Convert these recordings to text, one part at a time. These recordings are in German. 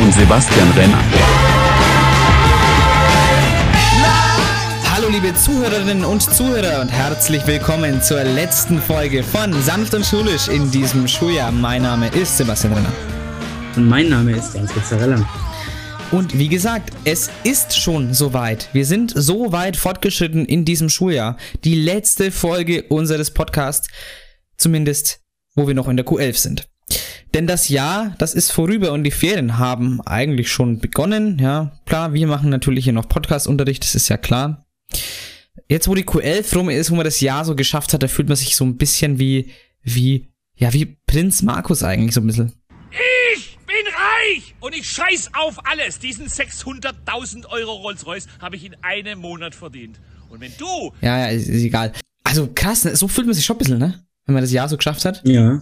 und Sebastian Renner. Hallo liebe Zuhörerinnen und Zuhörer und herzlich willkommen zur letzten Folge von Sanft und Schulisch in diesem Schuljahr. Mein Name ist Sebastian Renner. Und mein Name ist Jans Pizzarella. Und wie gesagt, es ist schon soweit. Wir sind so weit fortgeschritten in diesem Schuljahr. Die letzte Folge unseres Podcasts, zumindest wo wir noch in der Q11 sind. Denn das Jahr, das ist vorüber und die Ferien haben eigentlich schon begonnen. Ja, klar, wir machen natürlich hier noch Podcast-Unterricht, das ist ja klar. Jetzt, wo die Q11 rum ist, wo man das Jahr so geschafft hat, da fühlt man sich so ein bisschen wie, wie, ja, wie Prinz Markus eigentlich so ein bisschen. Ich bin reich und ich scheiß auf alles. Diesen 600.000 Euro Rolls-Royce habe ich in einem Monat verdient. Und wenn du Ja, ja, ist, ist egal. Also krass, ne? so fühlt man sich schon ein bisschen, ne? Wenn man das Jahr so geschafft hat. Ja.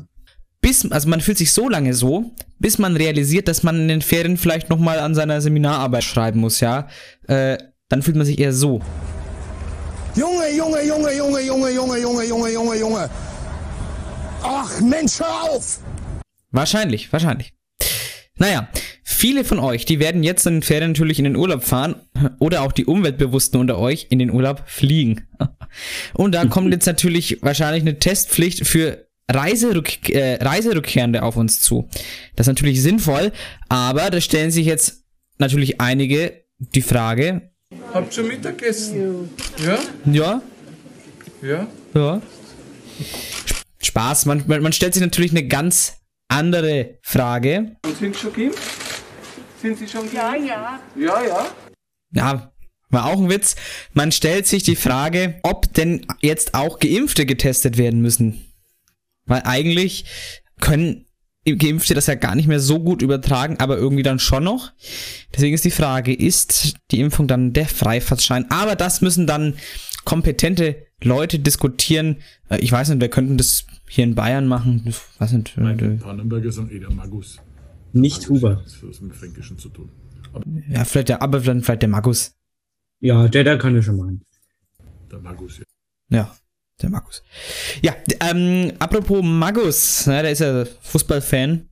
Bis, also man fühlt sich so lange so, bis man realisiert, dass man in den Ferien vielleicht nochmal an seiner Seminararbeit schreiben muss, ja. Äh, dann fühlt man sich eher so. Junge, Junge, Junge, Junge, Junge, Junge, Junge, Junge, Junge, Junge. Ach, Mensch, hör auf! Wahrscheinlich, wahrscheinlich. Naja, viele von euch, die werden jetzt in den Ferien natürlich in den Urlaub fahren oder auch die Umweltbewussten unter euch in den Urlaub fliegen. Und da kommt jetzt natürlich wahrscheinlich eine Testpflicht für Reiserück äh, Reiserückkehrende auf uns zu. Das ist natürlich sinnvoll, aber da stellen sich jetzt natürlich einige die Frage, Habt schon Mittagessen? Ja? ja, Ja? ja. Spaß, man, man, man stellt sich natürlich eine ganz andere Frage. Und sind Sie schon geimpft? Sind Sie schon geimpft? Ja, ja. Ja, ja. Ja, war auch ein Witz. Man stellt sich die Frage, ob denn jetzt auch Geimpfte getestet werden müssen. Weil eigentlich können Geimpfte das ja gar nicht mehr so gut übertragen, aber irgendwie dann schon noch. Deswegen ist die Frage, ist die Impfung dann der Freifahrtschein? Aber das müssen dann kompetente Leute diskutieren. Äh, Ich weiß nicht, wir könnten das hier in Bayern machen. Ich weiß nicht. äh, Pannenberger sind eh der Magus. Nicht Huber. Das hat mit Fränkischen zu tun. Ja, vielleicht der, aber dann vielleicht der Magus. Ja, der, der kann das schon machen. Der Magus, ja. Ja, der Markus. Ja, ähm, apropos Magus, ne, der ist ja Fußballfan.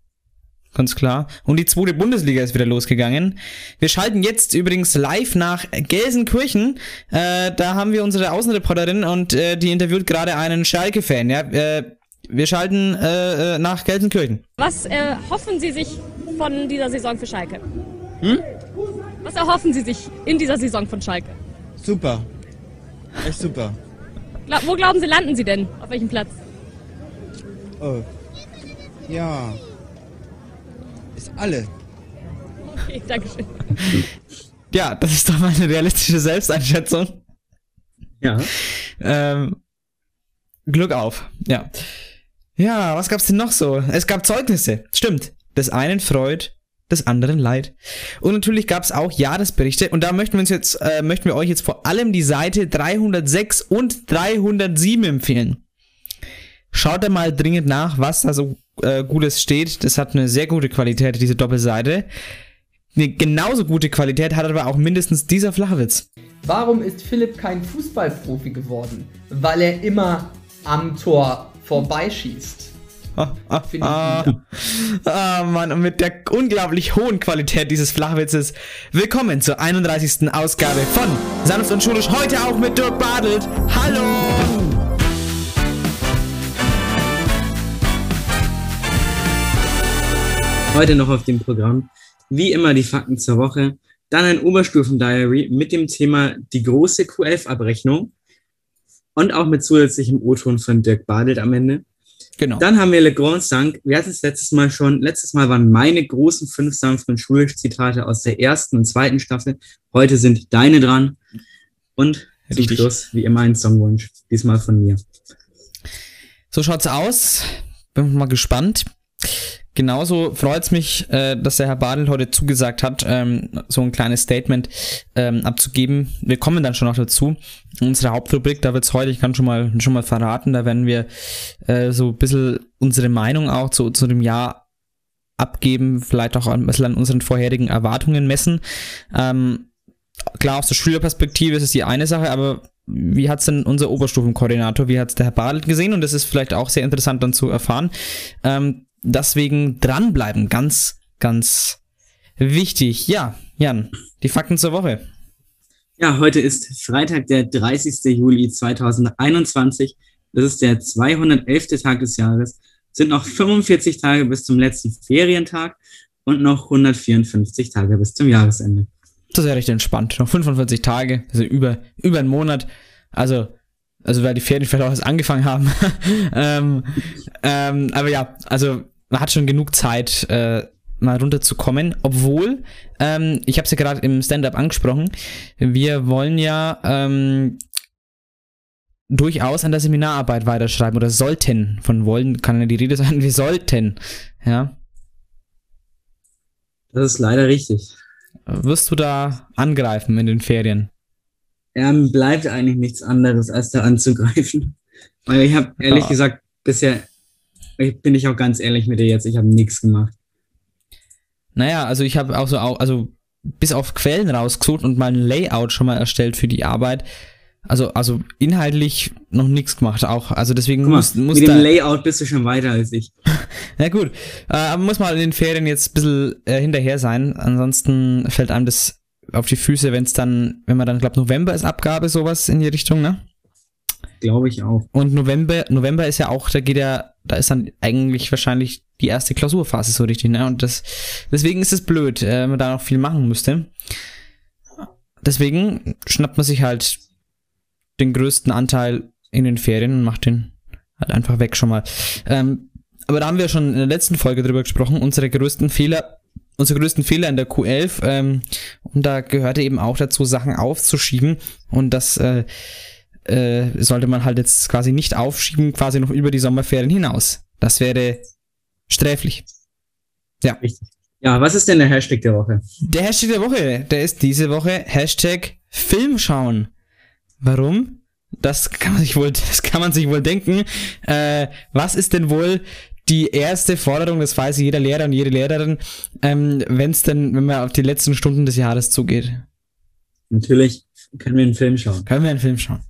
Ganz klar. Und die zweite Bundesliga ist wieder losgegangen. Wir schalten jetzt übrigens live nach Gelsenkirchen. Äh, da haben wir unsere Außenreporterin und äh, die interviewt gerade einen Schalke-Fan. Ja, äh, wir schalten äh, äh, nach Gelsenkirchen. Was erhoffen Sie sich von dieser Saison für Schalke? Was erhoffen Sie sich in dieser Saison von Schalke? Super. Echt super. Gla wo glauben Sie, landen Sie denn? Auf welchem Platz? Oh. Ja. Ist alle. Okay, Dankeschön. Ja, das ist doch mal eine realistische Selbsteinschätzung. Ja. Ähm, Glück auf, ja. Ja, was gab's denn noch so? Es gab Zeugnisse, stimmt. Des einen freut, des anderen leid. Und natürlich gab's auch Jahresberichte und da möchten wir uns jetzt, äh, möchten wir euch jetzt vor allem die Seite 306 und 307 empfehlen. Schaut da mal dringend nach, was da so äh, Gutes steht. Das hat eine sehr gute Qualität, diese Doppelseite. Eine genauso gute Qualität hat aber auch mindestens dieser Flachwitz. Warum ist Philipp kein Fußballprofi geworden? Weil er immer am Tor vorbeischießt. Ich Ah, wieder. ah, Mann, und mit der unglaublich hohen Qualität dieses Flachwitzes. Willkommen zur 31. Ausgabe von Sanft und Schulisch. Heute auch mit Dirk Badelt. Hallo! Heute noch auf dem Programm, wie immer die Fakten zur Woche, dann ein Oberstufen-Diary mit dem Thema die große Q11-Abrechnung und auch mit zusätzlichem O-Ton von Dirk Badelt am Ende. Genau. Dann haben wir Le Grand Sank. Wir hatten es letztes Mal schon. Letztes Mal waren meine großen fünf sanften Schulisch-Zitate aus der ersten und zweiten Staffel. Heute sind deine dran. Und zum Richtig. Schluss, wie immer, ein Songwunsch. Diesmal von mir. So schaut's aus. Bin mal gespannt. Genauso freut's mich, äh, dass der Herr Badel heute zugesagt hat, ähm, so ein kleines Statement ähm, abzugeben. Wir kommen dann schon noch dazu. Unsere Hauptrubrik, da wird's heute, ich kann schon mal schon mal verraten, da werden wir äh, so ein bisschen unsere Meinung auch zu, zu dem Jahr abgeben, vielleicht auch ein bisschen an unseren vorherigen Erwartungen messen. Ähm, klar, aus der Schülerperspektive ist es die eine Sache, aber wie hat's denn unser Oberstufenkoordinator, wie hat's der Herr Bartelt gesehen? Und das ist vielleicht auch sehr interessant dann zu erfahren. Ähm, deswegen dranbleiben, ganz, ganz wichtig. Ja, Jan, die Fakten zur Woche. Ja, heute ist Freitag, der 30. Juli 2021. Das ist der 211. Tag des Jahres. Sind noch 45 Tage bis zum letzten Ferientag und noch 154 Tage bis zum Jahresende. Das ist ja recht entspannt. Noch 45 Tage, also über, über einen Monat. Also, also weil die Ferien vielleicht auch erst angefangen haben. ähm, ähm, aber ja, also man hat schon genug Zeit, äh, mal runterzukommen. Obwohl, ähm, ich habe es ja gerade im Stand-up angesprochen, wir wollen ja ähm, durchaus an der Seminararbeit weiterschreiben oder sollten. Von wollen kann ja die Rede sein, wir sollten. Ja. Das ist leider richtig. Wirst du da angreifen in den Ferien? Ja, mir bleibt eigentlich nichts anderes, als da anzugreifen. Weil ich habe ehrlich Ja. gesagt bisher, ich- bin ich auch ganz ehrlich mit dir jetzt, ich habe nichts gemacht. Naja, also ich habe auch so, also bis auf Quellen rausgesucht und mal ein Layout schon mal erstellt für die Arbeit. Also, also inhaltlich noch nichts gemacht auch. Also deswegen mal, muss, muss mit dem Layout bist du schon weiter als ich. Na gut, äh, aber muss mal in den Ferien jetzt ein bisschen äh, hinterher sein. Ansonsten fällt einem das auf die Füße, wenn es dann, wenn man dann, glaube November ist Abgabe, sowas in die Richtung, ne? Glaube ich auch. Und November, November ist ja auch, da geht ja, da ist dann eigentlich wahrscheinlich die erste Klausurphase so richtig, ne? Und das, deswegen ist es blöd, äh, wenn man da noch viel machen müsste. Deswegen schnappt man sich halt den größten Anteil in den Ferien und macht den halt einfach weg schon mal. Ähm, aber da haben wir schon in der letzten Folge drüber gesprochen, unsere größten Fehler, unsere größten Fehler in der Q11. Ähm, und da gehörte eben auch dazu, Sachen aufzuschieben. Und das äh, äh, sollte man halt jetzt quasi nicht aufschieben, quasi noch über die Sommerferien hinaus. Das wäre sträflich. Ja. Ja, was ist denn der Hashtag der Woche? Der Hashtag der Woche, der ist diese Woche Hashtag Film schauen. Warum? Das kann man sich wohl, das kann man sich wohl denken. Äh, was ist denn wohl die erste Forderung, das weiß jeder Lehrer und jede Lehrerin, ähm, wenn es denn, wenn man auf die letzten Stunden des Jahres zugeht? Natürlich können wir einen Film schauen. Können wir einen Film schauen.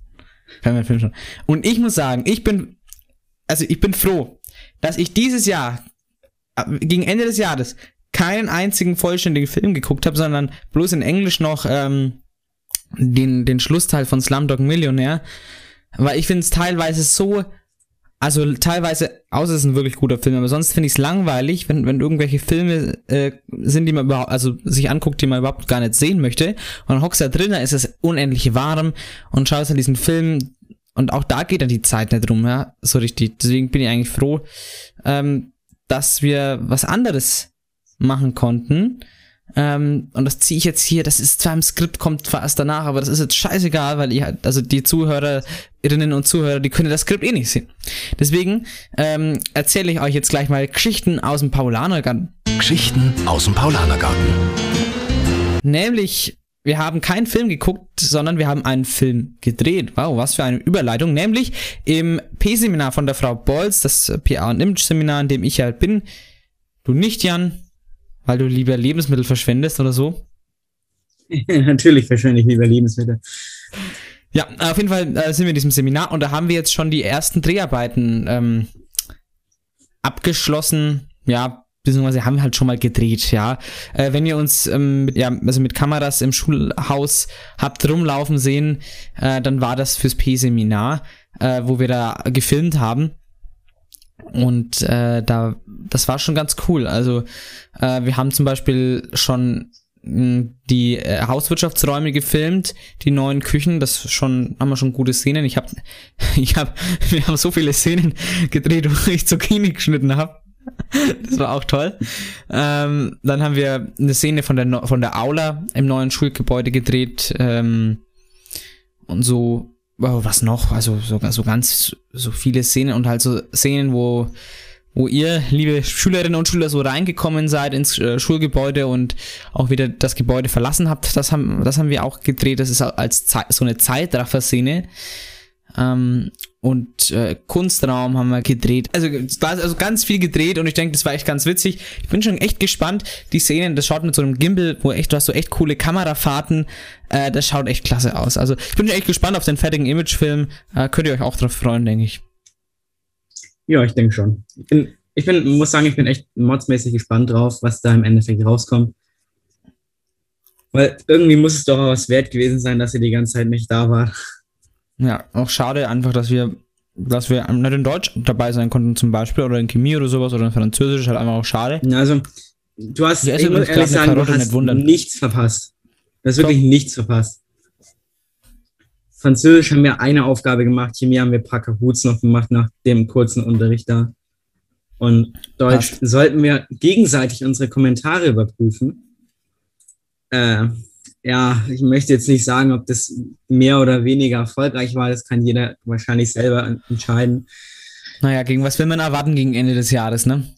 Einen Film schauen. Und ich muss sagen, ich bin, also ich bin froh, dass ich dieses Jahr, äh, gegen Ende des Jahres, keinen einzigen vollständigen Film geguckt habe, sondern bloß in Englisch noch ähm, den, den Schlussteil von Slumdog Millionär. Weil ich finde es teilweise so, also teilweise, außer es ist ein wirklich guter Film, aber sonst finde ich es langweilig, wenn, wenn irgendwelche Filme äh, sind, die man überhaupt, also sich anguckt, die man überhaupt gar nicht sehen möchte. Und dann hockst du da drin, da ist es unendlich warm und schaust an diesen Film und auch da geht dann die Zeit nicht rum, ja, so richtig. Deswegen bin ich eigentlich froh, ähm, dass wir was anderes machen konnten. Ähm, und das ziehe ich jetzt hier, das ist zwar im Skript, kommt zwar erst danach, aber das ist jetzt scheißegal, weil ihr, also die Zuhörerinnen und Zuhörer, die können das Skript eh nicht sehen. Deswegen ähm, erzähle ich euch jetzt gleich mal Geschichten aus dem Paulanergarten. Geschichten aus dem Paulanergarten. Nämlich, wir haben keinen Film geguckt, sondern wir haben einen Film gedreht. Wow, was für eine Überleitung. Nämlich im P-Seminar von der Frau Bolz, das PA und Image-Seminar, in dem ich halt bin. Du nicht, Jan, weil du lieber Lebensmittel verschwendest oder so. Natürlich wahrscheinlich lieber Lebensmittel. Ja, auf jeden Fall äh, sind wir in diesem Seminar und da haben wir jetzt schon die ersten Dreharbeiten ähm, abgeschlossen. Ja, beziehungsweise haben wir halt schon mal gedreht, ja. Äh, wenn ihr uns ähm, mit, ja, also mit Kameras im Schulhaus habt rumlaufen sehen, äh, dann war das fürs P-Seminar, äh, wo wir da gefilmt haben. Und äh, da, das war schon ganz cool. Also äh, wir haben zum Beispiel schon mh, die äh, Hauswirtschaftsräume gefilmt, die neuen Küchen, das schon haben wir schon gute Szenen. Ich habe, ich habe, wir haben so viele Szenen gedreht, wo ich Zucchini geschnitten habe. Das war auch toll. Ähm, dann haben wir eine Szene von der von der Aula im neuen Schulgebäude gedreht ähm, und so was noch? Also so, so ganz so viele Szenen und halt so Szenen, wo wo ihr, liebe Schülerinnen und Schüler, so reingekommen seid ins äh, Schulgebäude und auch wieder das Gebäude verlassen habt. Das haben, das haben wir auch gedreht. Das ist als Zei- so eine Zeitraffer-Szene. Ähm, und äh, Kunstraum haben wir gedreht. Also also ganz viel gedreht und ich denke, das war echt ganz witzig. Ich bin schon echt gespannt. Die Szenen, das schaut mit so einem Gimbal, wo echt, du hast so echt coole Kamerafahrten. Äh, das schaut echt klasse aus. Also ich bin echt gespannt auf den fertigen Imagefilm. Äh, könnt ihr euch auch drauf freuen, denke ich. Ja, ich denke schon. Ich bin, ich bin, muss sagen, ich bin echt modsmäßig gespannt drauf, was da im Endeffekt rauskommt. Weil irgendwie muss es doch auch was wert gewesen sein, dass ihr die ganze Zeit nicht da war. Ja, auch schade einfach, dass wir, dass wir nicht in Deutsch dabei sein konnten zum Beispiel oder in Chemie oder sowas oder in Französisch, halt einfach auch schade. Ja, Also, du hast, Ich muss ehrlich sagen, du hast nicht nichts verpasst. Du hast wirklich nichts verpasst. Französisch haben wir eine Aufgabe gemacht, Chemie haben wir ein paar Kahoots noch gemacht nach dem kurzen Unterricht da. Und Deutsch sollten wir gegenseitig unsere Kommentare überprüfen. Äh, ja, ich möchte jetzt nicht sagen, ob das mehr oder weniger erfolgreich war. Das kann jeder wahrscheinlich selber entscheiden. Naja, gegen was will man erwarten gegen Ende des Jahres, ne?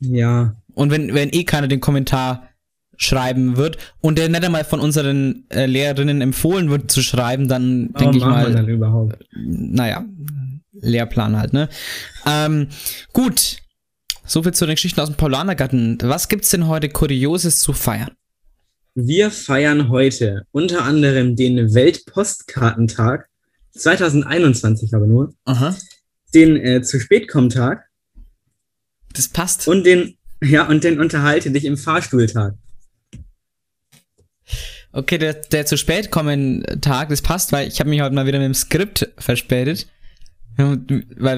Ja. Und wenn, wenn eh keiner den Kommentar schreiben wird und der nicht einmal von unseren äh, Lehrerinnen empfohlen wird zu schreiben, dann Warum denke ich machen wir mal, dann überhaupt? naja, Lehrplan halt, ne? Ähm, gut. Soviel zu den Geschichten aus dem Paulanergarten. Was gibt's denn heute Kurioses zu feiern? Wir feiern heute unter anderem den Weltpostkartentag 2021 aber nur. Aha. Den äh, zu spät kommen Tag. Das passt. Und den ja und den unterhalte dich im Fahrstuhltag. Okay, der, der zu spät kommen Tag, das passt, weil ich habe mich heute mal wieder mit dem Skript verspätet. Weil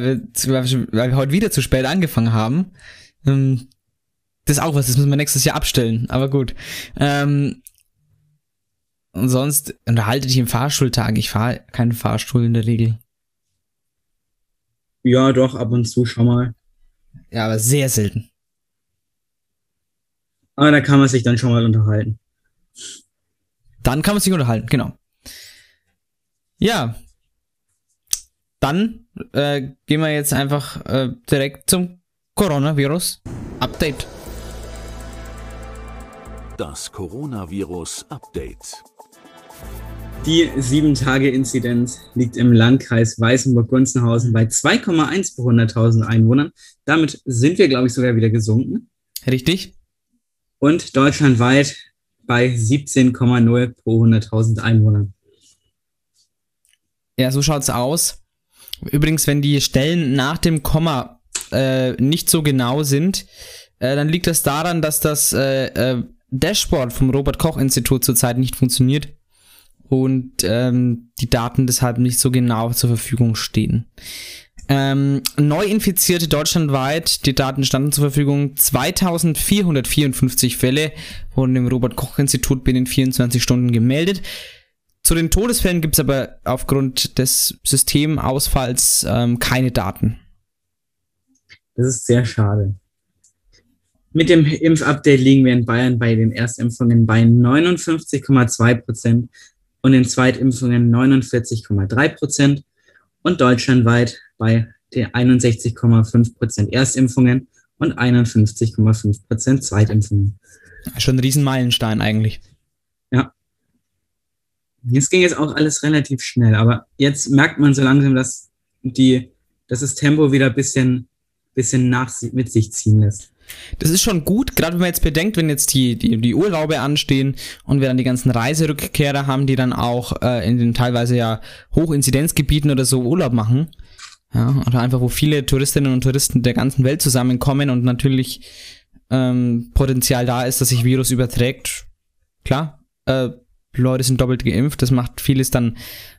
wir, weil wir, heute wieder zu spät angefangen haben. Ähm, Das ist auch was, das müssen wir nächstes Jahr abstellen, aber gut. Ähm, und sonst unterhalte dich im Fahrstuhltag. Ich fahre keinen Fahrstuhl in der Regel. Ja, doch, ab und zu schon mal. Ja, aber sehr selten. Aber da kann man sich dann schon mal unterhalten. Dann kann man sich unterhalten, genau. Ja. Dann äh, gehen wir jetzt einfach äh, direkt zum Coronavirus-Update. Das Coronavirus-Update. Die 7-Tage-Inzidenz liegt im Landkreis Weißenburg-Gunzenhausen bei 2,1 pro 100.000 Einwohnern. Damit sind wir, glaube ich, sogar wieder gesunken. Richtig. Und deutschlandweit bei 17,0 pro 100.000 Einwohnern. Ja, so schaut's aus. Übrigens, wenn die Stellen nach dem Komma äh, nicht so genau sind, äh, dann liegt das daran, dass das äh, äh, Dashboard vom Robert Koch Institut zurzeit nicht funktioniert und ähm, die Daten deshalb nicht so genau zur Verfügung stehen. Ähm, Neuinfizierte deutschlandweit, die Daten standen zur Verfügung, 2454 Fälle wurden im Robert Koch Institut binnen 24 Stunden gemeldet. Zu den Todesfällen gibt es aber aufgrund des Systemausfalls ähm, keine Daten. Das ist sehr schade. Mit dem Impfupdate liegen wir in Bayern bei den Erstimpfungen bei 59,2 Prozent und den Zweitimpfungen 49,3 Prozent und deutschlandweit bei den 61,5 Prozent Erstimpfungen und 51,5 Prozent Zweitimpfungen. Schon ein Riesenmeilenstein eigentlich. Ja. Jetzt ging jetzt auch alles relativ schnell, aber jetzt merkt man so langsam, dass die, dass das Tempo wieder ein bisschen, bisschen nach, mit sich ziehen lässt. Das ist schon gut, gerade wenn man jetzt bedenkt, wenn jetzt die, die, die Urlaube anstehen und wir dann die ganzen Reiserückkehrer haben, die dann auch äh, in den teilweise ja Hochinzidenzgebieten oder so Urlaub machen. Ja, oder einfach, wo viele Touristinnen und Touristen der ganzen Welt zusammenkommen und natürlich ähm, Potenzial da ist, dass sich Virus überträgt. Klar, äh, Leute sind doppelt geimpft, das macht vieles dann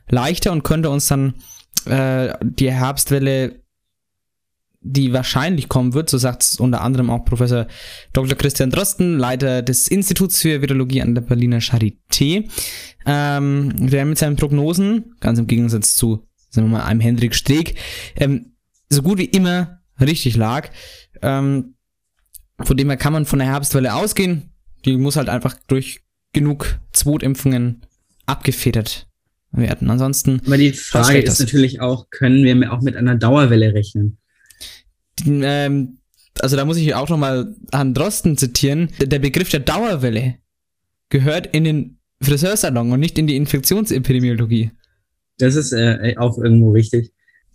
leichter und könnte uns dann äh, die Herbstwelle die wahrscheinlich kommen wird, so sagt es unter anderem auch Professor Dr. Christian Drosten, Leiter des Instituts für Virologie an der Berliner Charité, ähm, der mit seinen Prognosen, ganz im Gegensatz zu, sagen wir mal, einem Hendrik Streeck, ähm, so gut wie immer richtig lag. Ähm, von dem her kann man von der Herbstwelle ausgehen. Die muss halt einfach durch genug Zweitimpfungen abgefedert werden. Ansonsten. Aber die Frage ist aus. natürlich auch, können wir auch mit einer Dauerwelle rechnen? ähm, also da muss ich auch nochmal Herrn Drosten zitieren. Der- Der Begriff der Dauerwelle gehört in den Friseursalon und nicht in die Infektionsepidemiologie. Das ist äh, auch irgendwo richtig.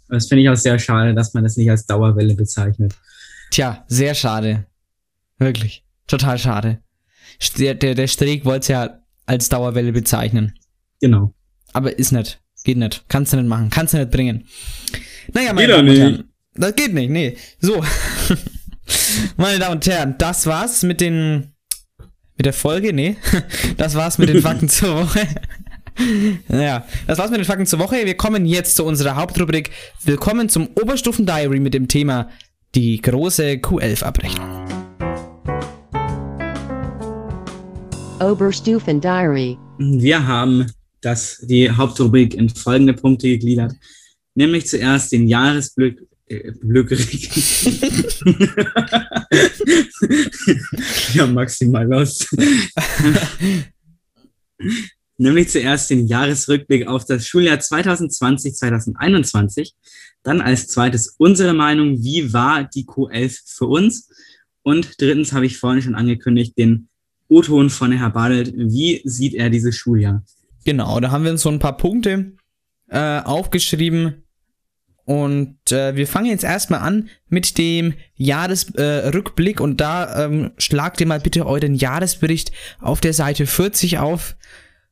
Das finde ich auch sehr schade, dass man das nicht als Dauerwelle bezeichnet. Tja, sehr schade. Wirklich. Total schade. Der, der, der Streeck wollte es ja als Dauerwelle bezeichnen. Genau. Aber ist nicht. Geht nicht. Kannst du nicht machen. Kannst du nicht bringen. Naja, meine Geht Damen und nicht. Herren. Das geht nicht, nee. So. meine Damen und Herren, das war's mit den. Mit der Folge? Nee. Das war's mit den Fakten zur Woche. Ja, das war's mit den Fakten zur Woche. Wir kommen jetzt zu unserer Hauptrubrik. Willkommen zum Oberstufen-Diary mit dem Thema die große Q11-Abrechnung. Oberstufen Diary. Wir haben das, die Hauptrubrik in folgende Punkte gegliedert. Nämlich zuerst den Jahresglück. Äh, Glückrück. ja, maximal los. Nämlich zuerst den Jahresrückblick auf das Schuljahr 2020-2021. Dann als zweites unsere Meinung, wie war die Q11 für uns? Und drittens habe ich vorhin schon angekündigt, den O-Ton von Herr Badelt. Wie sieht er dieses Schuljahr? Genau, da haben wir uns so ein paar Punkte äh, aufgeschrieben. Und äh, wir fangen jetzt erstmal an mit dem Jahresrückblick äh, und da ähm, schlagt ihr mal bitte euren Jahresbericht auf der Seite 40 auf.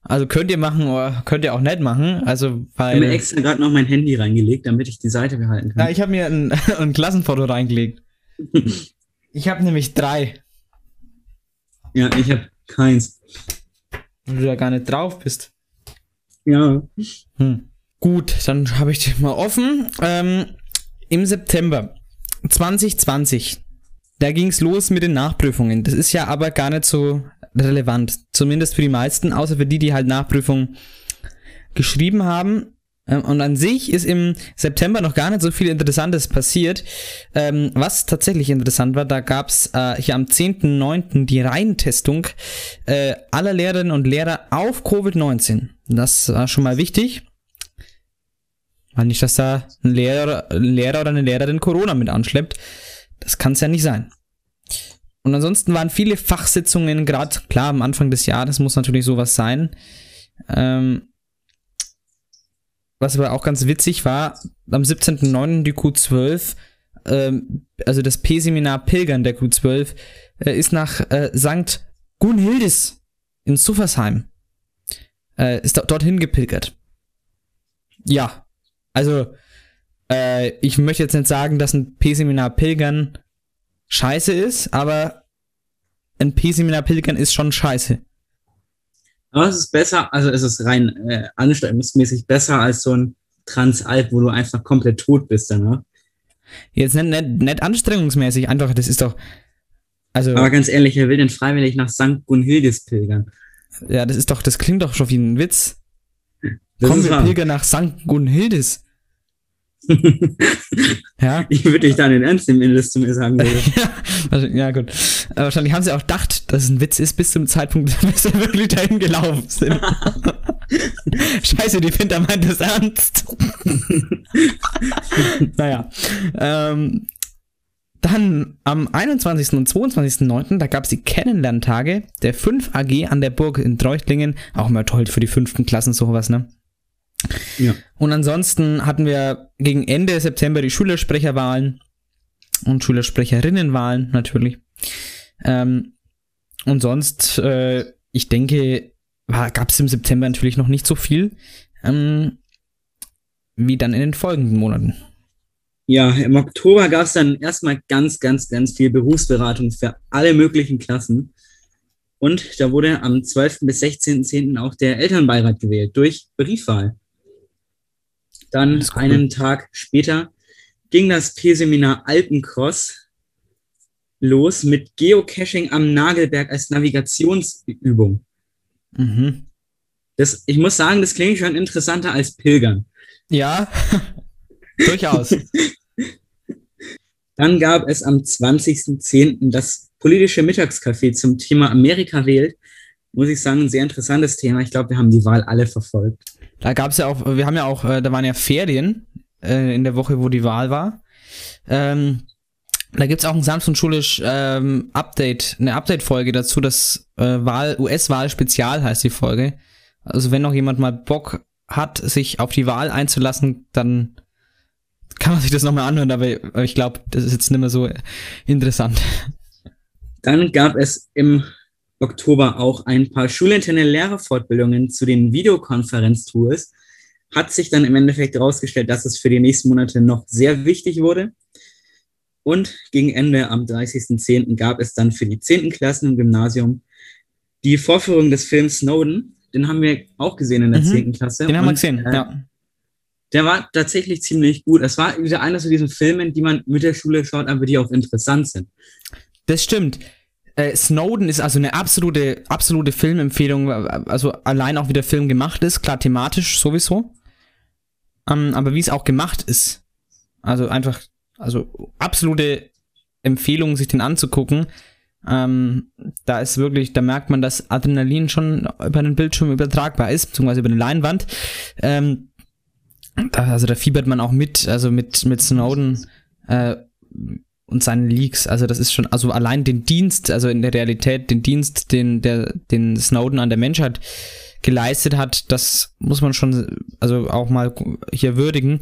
Also könnt ihr machen oder könnt ihr auch nicht machen. Also Ich habe mir weil extra gerade noch mein Handy reingelegt, damit ich die Seite behalten kann. ja, ich habe mir ein, ein Klassenfoto reingelegt. Ich habe nämlich drei, Ja, ich habe keins. weil du da gar nicht drauf bist. Ja. Hm. Gut, dann habe ich die mal offen. Ähm, Im September 2020, da ging es los mit den Nachprüfungen. Das ist ja aber gar nicht so relevant. Zumindest für die meisten, außer für die, die halt Nachprüfungen geschrieben haben. Ähm, Und an sich ist im September noch gar nicht so viel Interessantes passiert. Ähm, was tatsächlich interessant war, da gab es äh, hier am 10.9. die Reihentestung äh, aller Lehrerinnen und Lehrer auf Covid-19. Das war schon mal wichtig. Weil nicht, dass da ein Lehrer, ein Lehrer oder eine Lehrerin Corona mit anschleppt. Das kann es ja nicht sein. Und ansonsten waren viele Fachsitzungen, gerade klar am Anfang des Jahres muss natürlich sowas sein. Ähm, was aber auch ganz witzig war, am 17.09. die Q12, ähm, also das P-Seminar Pilgern der Q12, äh, ist nach äh, St. Gunhildes in Suffersheim. Äh, ist do dorthin gepilgert. Ja, also äh, ich möchte jetzt nicht sagen, dass ein P-Seminar Pilgern scheiße ist, aber ein P-Seminar Pilgern ist schon scheiße. Aber es ist besser, also es ist rein äh, anstrengungsmäßig besser als so ein Transalp, wo du einfach komplett tot bist danach. Jetzt nicht, nicht, nicht anstrengungsmäßig, einfach, das ist doch. Also, Aber ganz ehrlich, wer will denn freiwillig nach St. Gunhildes pilgern? ja, das ist doch, das klingt doch schon wie ein Witz. Das Kommen wir wahr. pilgern nach St. Gunhildes. ja? Ich würde dich dann in Ernst nehmen, wenn du das zu mir sagen würdest. Ja, gut. Aber wahrscheinlich haben sie auch gedacht, dass es ein Witz ist, bis zum Zeitpunkt, bis sie wirklich dahin gelaufen sind. Scheiße, die Finter meint das ernst. naja. Ähm, dann am 21. und 22.09. da gab es die Kennenlerntage der 5 AG an der Burg in Treuchtlingen. Auch mal toll für die fünften Klassen sowas, ne? Ja. Und ansonsten hatten wir gegen Ende September die Schülersprecherwahlen und Schülersprecherinnenwahlen natürlich. Ähm, und sonst, äh, ich denke, gab es im September natürlich noch nicht so viel ähm, wie dann in den folgenden Monaten. Ja, im Oktober gab es dann erstmal ganz, ganz, ganz viel Berufsberatung für alle möglichen Klassen. Und da wurde am 12. bis 16.10. auch der Elternbeirat gewählt durch Briefwahl. Dann cool. einen Tag später ging das P-Seminar Alpencross los mit Geocaching am Nagelberg als Navigationsübung. Mhm. Das, ich muss sagen, das klingt schon interessanter als Pilgern. Ja, durchaus. Dann gab es am 20.10. das politische Mittagscafé zum Thema Amerika wählt. Muss ich sagen, ein sehr interessantes Thema. Ich glaube, wir haben die Wahl alle verfolgt. Da gab es ja auch, wir haben ja auch, äh, da waren ja Ferien äh, in der Woche, wo die Wahl war. Ähm, da gibt's auch ein sanft und schulisch ähm, Update, eine Update-Folge dazu, das äh, Wahl, US-Wahl-Spezial heißt die Folge. Also wenn noch jemand mal Bock hat, sich auf die Wahl einzulassen, dann kann man sich das nochmal anhören, aber ich glaube, das ist jetzt nicht mehr so interessant. Dann gab es im Oktober auch ein paar schulinterne Lehrerfortbildungen zu den Videokonferenztools. Hat sich dann im Endeffekt herausgestellt, dass es für die nächsten Monate noch sehr wichtig wurde. Und gegen Ende am 30.10. gab es dann für die 10. Klassen im Gymnasium die Vorführung des Films Snowden. Den haben wir auch gesehen in der Mhm. 10. Klasse. Den haben wir gesehen, äh, ja. Der war tatsächlich ziemlich gut. Es war wieder einer von diesen Filmen, die man mit der Schule schaut, aber die auch interessant sind. Das stimmt. Äh, Snowden ist also eine absolute, absolute Filmempfehlung, also allein auch wie der Film gemacht ist, klar thematisch sowieso. Ähm, aber wie es auch gemacht ist. Also einfach, also absolute Empfehlung, sich den anzugucken. Ähm, da ist wirklich, da merkt man, dass Adrenalin schon über den Bildschirm übertragbar ist, beziehungsweise über eine Leinwand. Ähm, da, also da fiebert man auch mit, also mit, mit Snowden äh, und seinen Leaks. Also das ist schon, also allein den Dienst, also in der Realität, den Dienst, den, der, den Snowden an der Menschheit geleistet hat, das muss man schon, also auch mal hier würdigen.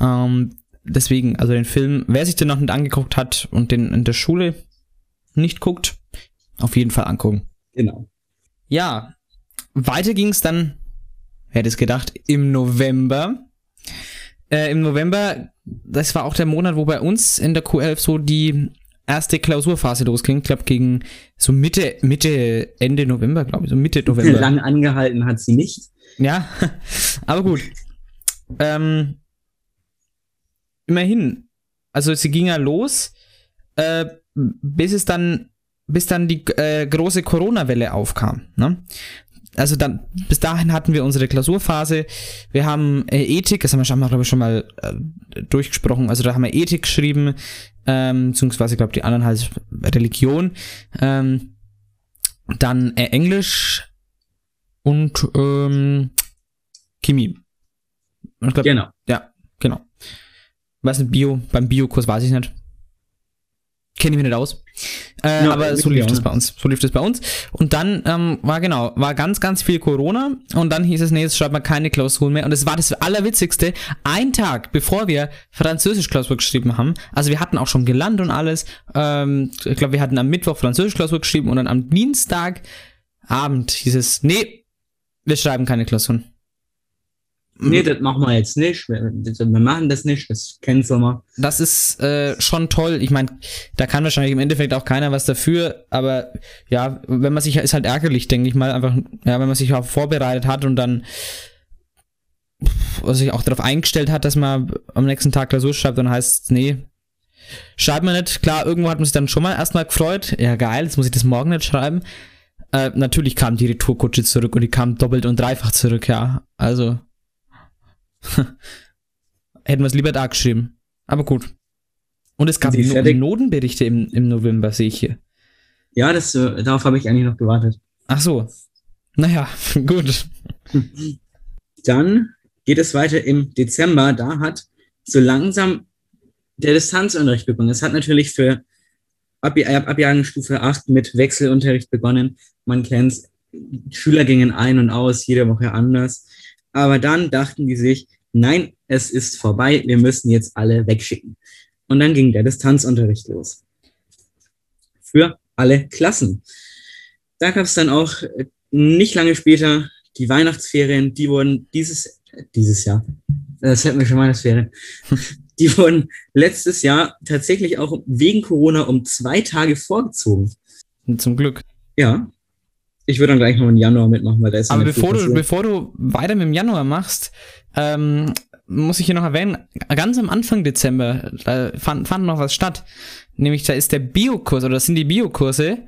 Ähm, deswegen, also den Film, wer sich den noch nicht angeguckt hat und den in der Schule nicht guckt, auf jeden Fall angucken. Genau. Ja, weiter ging es dann, wer hätte es gedacht, im November. Äh, Im November, das war auch der Monat, wo bei uns in der Q11 so die erste Klausurphase losging. Ich glaube, gegen so Mitte, Mitte, Ende November, glaube ich, so Mitte November. Lang angehalten hat sie nicht. Ja, aber gut. Ähm, immerhin. Also sie ging ja los, äh, bis es dann, bis dann die äh, große Corona-Welle aufkam. Ne? Also dann, bis dahin hatten wir unsere Klausurphase. Wir haben äh, Ethik, das haben wir schon mal, glaube ich, schon mal äh, durchgesprochen. Also da haben wir Ethik geschrieben, ähm, beziehungsweise, glaube die anderen halt Religion. Ähm, dann äh, Englisch und ähm, Chemie. Ich glaub, Genau. Ja, genau. Was ist Bio? Beim Biokurs weiß ich nicht. Kenne ich mich nicht aus. Äh, Ja, aber so lief das bei uns. So lief das bei uns. Und dann ähm, war genau, war ganz, ganz viel Corona. Und dann hieß es, nee, jetzt schreibt man keine Klausuren mehr. Und es war das Allerwitzigste. Ein Tag, bevor wir Französisch-Klausur geschrieben haben, also wir hatten auch schon gelernt und alles. Ähm, ich glaube, wir hatten am Mittwoch Französisch-Klausur geschrieben und dann am Dienstagabend hieß es, nee, wir schreiben keine Klausuren. Nee, das machen wir jetzt nicht. Wir, wir machen das nicht. Das canceln wir. Das ist äh, schon toll. Ich meine, da kann wahrscheinlich im Endeffekt auch keiner was dafür, aber ja, wenn man sich, ist halt ärgerlich, denke ich mal, einfach, ja, wenn man sich auch vorbereitet hat und dann pff, sich auch darauf eingestellt hat, dass man am nächsten Tag Klausur schreibt, dann heißt es, nee, schreibt man nicht. Klar, irgendwo hat man sich dann schon mal erstmal gefreut. Ja, geil, jetzt muss ich das morgen nicht schreiben. Äh, natürlich kam die Retourkutsche zurück und die kam doppelt und dreifach zurück, ja. Also. Hätten wir es lieber da geschrieben. Aber gut. Und es gab no? Notenberichte im, im November, sehe ich hier. Ja, das, äh, darauf habe ich eigentlich noch gewartet. Ach so. Naja, gut. Dann geht es weiter im Dezember. Da hat so langsam der Distanzunterricht begonnen. Es hat natürlich für ab, ab, ab Jahrgangsstufe 8 mit Wechselunterricht begonnen. Man kennt Schüler gingen ein und aus, jede Woche anders. Aber dann dachten die sich, nein, es ist vorbei, wir müssen jetzt alle wegschicken. Und dann ging der Distanzunterricht los. Für alle Klassen. Da gab es dann auch äh, nicht lange später die Weihnachtsferien, die wurden dieses, dieses Jahr, das hätten wir schon Weihnachtsferien, die wurden letztes Jahr tatsächlich auch wegen Corona um zwei Tage vorgezogen. Zum Glück. Ja. Ich würde dann gleich noch im Januar mitmachen, weil da ist Aber bevor du, bevor du weiter mit dem Januar machst, ähm, muss ich hier noch erwähnen, ganz am Anfang Dezember da fand, fand noch was statt. Nämlich da ist der Biokurs, oder das sind die Biokurse,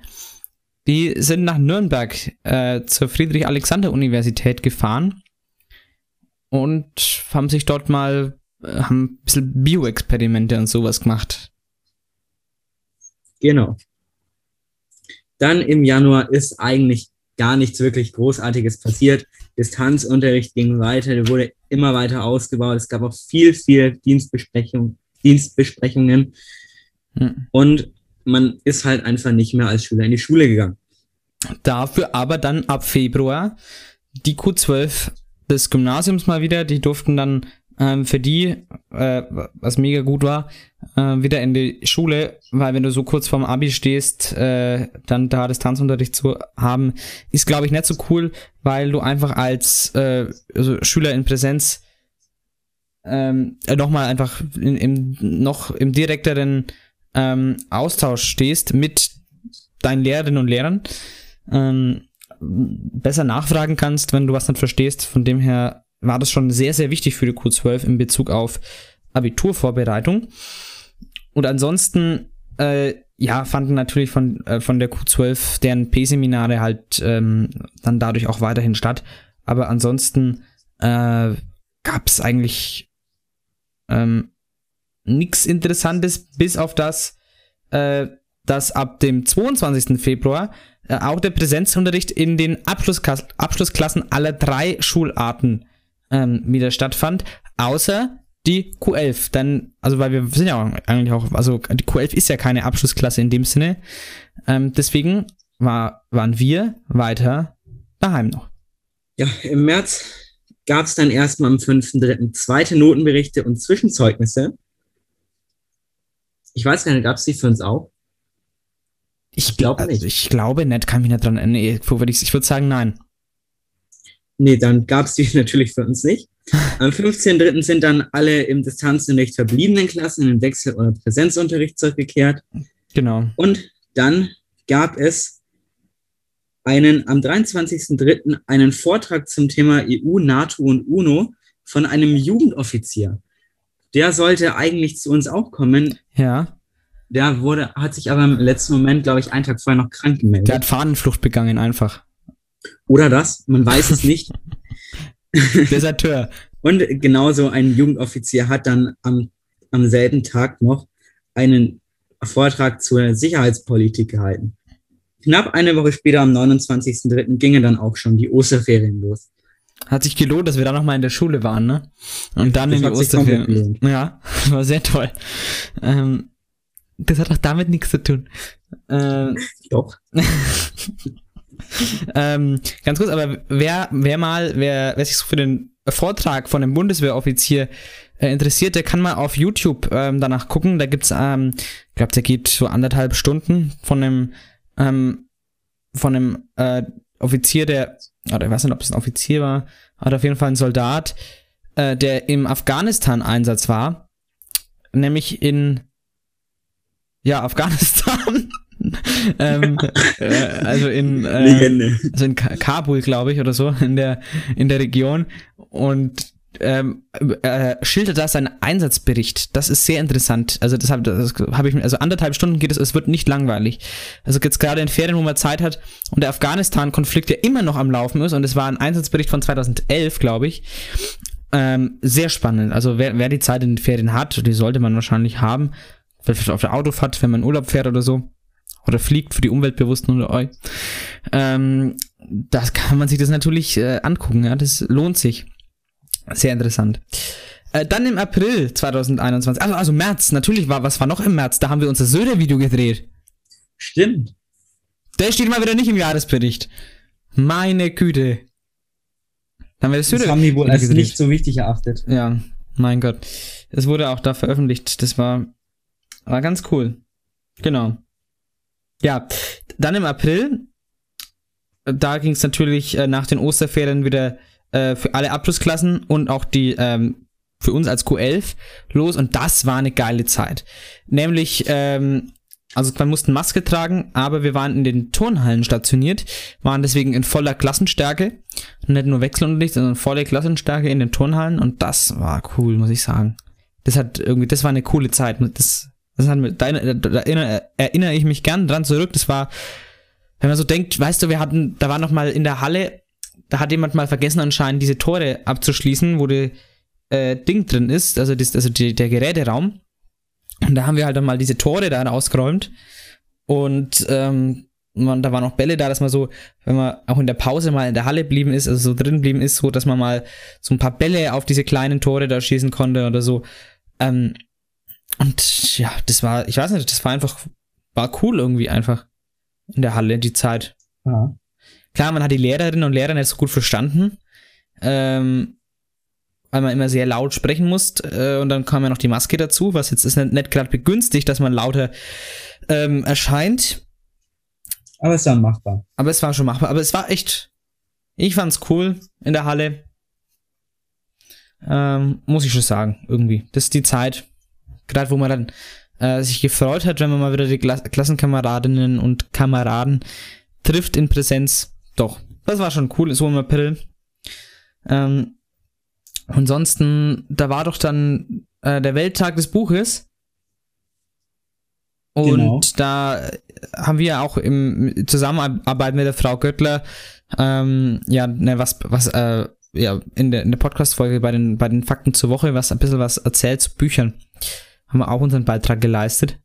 die sind nach Nürnberg äh, zur Friedrich-Alexander-Universität gefahren und haben sich dort mal, äh, haben ein bisschen Bioexperimente und sowas gemacht. Genau. Dann im Januar ist eigentlich gar nichts wirklich Großartiges passiert. Distanzunterricht ging weiter, der wurde immer weiter ausgebaut. Es gab auch viel, viel Dienstbesprechung, Dienstbesprechungen. Hm. Und man ist halt einfach nicht mehr als Schüler in die Schule gegangen. Dafür aber dann ab Februar die Q12 des Gymnasiums mal wieder. Die durften dann ähm, für die, äh, was mega gut war, äh, wieder in die Schule, weil wenn du so kurz vorm Abi stehst, äh, dann da Distanzunterricht zu haben, ist glaube ich nicht so cool, weil du einfach als äh, also Schüler in Präsenz ähm, äh, nochmal einfach in, im, noch im direkteren ähm, Austausch stehst mit deinen Lehrerinnen und Lehrern, ähm, besser nachfragen kannst, wenn du was nicht verstehst. Von dem her war das schon sehr, sehr wichtig für die Q12 in Bezug auf Abiturvorbereitung. Und ansonsten, äh, ja, fanden natürlich von, äh, von der Q12 deren P-Seminare halt ähm, dann dadurch auch weiterhin statt. Aber ansonsten äh, gab es eigentlich ähm, nichts Interessantes, bis auf das, äh, dass ab dem 22. Februar äh, auch der Präsenzunterricht in den Abschlussklassen, Abschlussklassen aller drei Schularten ähm, wieder stattfand, außer die Q11. Dann, also weil wir sind ja auch eigentlich auch, also die Q11 ist ja keine Abschlussklasse in dem Sinne. Ähm, deswegen war, waren wir weiter daheim noch. Ja, im März gab es dann erstmal am 5.3. zweite Notenberichte und Zwischenzeugnisse. Ich weiß gar nicht, gab es die für uns auch? Ich glaube nicht. Ich glaube nicht, kann mich nicht dran erinnern. Ich würde sagen, nein. Nee, dann gab es die natürlich für uns nicht. Am 15.3. sind dann alle im Distanzunterricht verbliebenen Klassen in den Wechsel- oder Präsenzunterricht zurückgekehrt. Genau. Und dann gab es einen am 23.3. einen Vortrag zum Thema EU, NATO und UNO von einem Jugendoffizier. Der sollte eigentlich zu uns auch kommen. Ja. Der wurde, hat sich aber im letzten Moment, glaube ich, einen Tag vorher noch krank gemeldet. Der hat Fahnenflucht begangen, einfach. Oder das, man weiß es nicht. Deserteur. Und genauso ein Jugendoffizier hat dann am, am selben Tag noch einen Vortrag zur Sicherheitspolitik gehalten. Knapp eine Woche später, am 29.03., gingen dann auch schon die Osterferien los. Hat sich gelohnt, dass wir da nochmal in der Schule waren, ne? Und dann das in die Osterferien. Ja, war sehr toll. Ähm, das hat auch damit nichts zu tun. Ähm, Doch. ähm, ganz kurz, aber wer, wer mal, wer, wer sich so für den Vortrag von einem Bundeswehroffizier äh, interessiert, der kann mal auf YouTube ähm, danach gucken. Da gibt's, ähm, ich glaube, der geht so anderthalb Stunden von einem, ähm, von einem äh, Offizier, der, oder ich weiß nicht, ob es ein Offizier war, aber auf jeden Fall ein Soldat, äh, der im Afghanistan-Einsatz war, nämlich in ja, Afghanistan. ähm, äh, also in äh, also in Kabul, glaube ich, oder so, in der, in der Region. Und ähm, äh, schildert da seinen Einsatzbericht. Das ist sehr interessant. Also das habe das hab ich mir, also anderthalb Stunden geht es, es wird nicht langweilig. Also jetzt gerade in Ferien, wo man Zeit hat und der Afghanistan-Konflikt ja immer noch am Laufen ist und es war ein Einsatzbericht von 2011, glaube ich. Ähm, sehr spannend. Also wer, wer die Zeit in den Ferien hat, die sollte man wahrscheinlich haben, vielleicht auf der Autofahrt, wenn man Urlaub fährt oder so, oder fliegt für die Umweltbewussten unter euch, ähm, das kann man sich das natürlich äh, angucken, ja, das lohnt sich. Sehr interessant. Äh, dann im April 2021, also, also März, natürlich war, was war noch im März? Da haben wir unser Söder-Video gedreht. Stimmt. Der steht mal wieder nicht im Jahresbericht. Meine Güte. Dann haben wir das, das haben die wohl als gedreht. nicht so wichtig erachtet. Ja, mein Gott. Es wurde auch da veröffentlicht. Das war, war ganz cool. Genau. Ja, dann im April, da ging es natürlich äh, nach den Osterferien wieder äh, für alle Abschlussklassen und auch die ähm, für uns als Q11 los und das war eine geile Zeit. Nämlich, ähm, also man mussten Maske tragen, aber wir waren in den Turnhallen stationiert, waren deswegen in voller Klassenstärke, nicht nur Wechselunterricht, sondern volle Klassenstärke in den Turnhallen und das war cool, muss ich sagen. Das hat irgendwie, das war eine coole Zeit. Das das hat, da, da erinnere, erinnere ich mich gern dran zurück. Das war, wenn man so denkt, weißt du, wir hatten, da war noch mal in der Halle, da hat jemand mal vergessen anscheinend diese Tore abzuschließen, wo die äh, Ding drin ist, also, das, also die, der Geräteraum. Und da haben wir halt dann mal diese Tore da ausgeräumt. Und ähm, man, da waren auch Bälle da, dass man so, wenn man auch in der Pause mal in der Halle blieben ist, also so drin blieben ist, so dass man mal so ein paar Bälle auf diese kleinen Tore da schießen konnte oder so. Ähm, und ja, das war, ich weiß nicht, das war einfach, war cool irgendwie einfach in der Halle, die Zeit. Ja. Klar, man hat die Lehrerinnen und Lehrer nicht so gut verstanden. ähm, weil man immer sehr laut sprechen muss. Äh, und dann kam ja noch die Maske dazu, was jetzt ist nicht, nicht gerade begünstigt, dass man lauter ähm, erscheint. Aber es war machbar. Aber es war schon machbar. Aber es war echt. Ich fand's cool in der Halle. Ähm, muss ich schon sagen, irgendwie. Das ist die Zeit, gerade wo man dann äh, sich gefreut hat, wenn man mal wieder die Kla Klassenkameradinnen und Kameraden trifft in Präsenz. Doch, das war schon cool, so im April. Ähm, ansonsten, da war doch dann äh, der Welttag des Buches. Und Genau. da haben wir auch im Zusammenarbeit mit der Frau Göttler, ähm, ja, ne, was, was, äh, ja, in der, in der Podcast-Folge bei den, bei den Fakten zur Woche, was ein bisschen was erzählt zu Büchern, haben wir auch unseren Beitrag geleistet.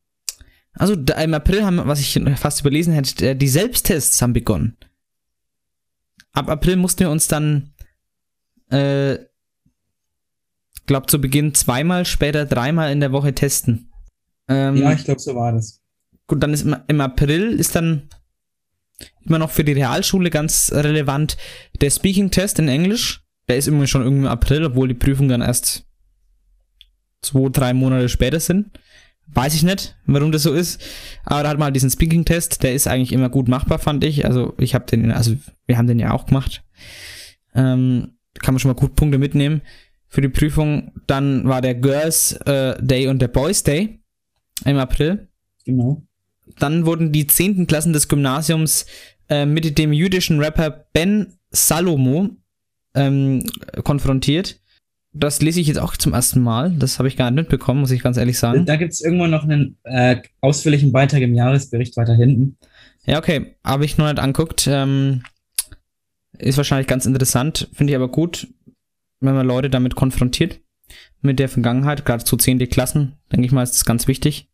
Also im April haben, wir- was ich fast überlesen hätte, äh, die Selbsttests haben begonnen. Ab April mussten wir uns dann, äh, glaub zu Beginn zweimal, später dreimal in der Woche testen. Ähm, Ja, ich glaube, so war das. Gut, dann ist im, im April ist dann immer noch für die Realschule ganz relevant der Speaking-Test in Englisch. Der ist immer schon irgendwie im April, obwohl die Prüfungen dann erst zwei, drei Monate später sind. Weiß ich nicht, warum das so ist. Aber da hat man halt diesen Speaking-Test, der ist eigentlich immer gut machbar, fand ich. Also ich habe den, also wir haben den ja auch gemacht. Ähm, kann man schon mal gut Punkte mitnehmen für die Prüfung. Dann war der Girls äh, Day und der Boys Day im April. Genau. Dann wurden die 10. Klassen des Gymnasiums äh, mit dem jüdischen Rapper Ben Salomo ähm, konfrontiert. Das lese ich jetzt auch zum ersten Mal. Das habe ich gar nicht mitbekommen, muss ich ganz ehrlich sagen. Da gibt es irgendwo noch einen äh, ausführlichen Beitrag im Jahresbericht weiter hinten. Ja, okay. Habe ich noch nicht anguckt. Ähm, ist wahrscheinlich ganz interessant. Finde ich aber gut, wenn man Leute damit konfrontiert. Mit der Vergangenheit. Gerade zu 10. Klassen, denke ich mal, ist das ganz wichtig.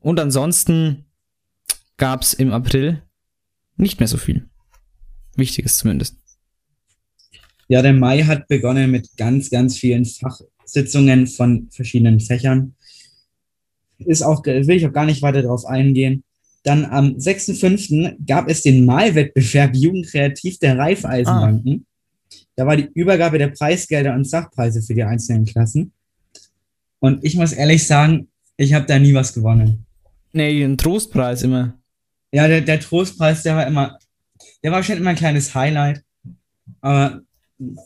Und ansonsten gab es im April nicht mehr so viel. Wichtiges zumindest. Ja, der Mai hat begonnen mit ganz, ganz vielen Fachsitzungen von verschiedenen Fächern. Ist auch, will ich auch gar nicht weiter darauf eingehen. Dann am 6.5. gab es den Malwettbewerb Jugendkreativ der Raiffeisenbanken. Da war die Übergabe der Preisgelder und Sachpreise für die einzelnen Klassen. Und ich muss ehrlich sagen, ich habe da nie was gewonnen. Nee, ein Trostpreis immer. Ja, der, der Trostpreis, der war immer, der war schon immer ein kleines Highlight. Aber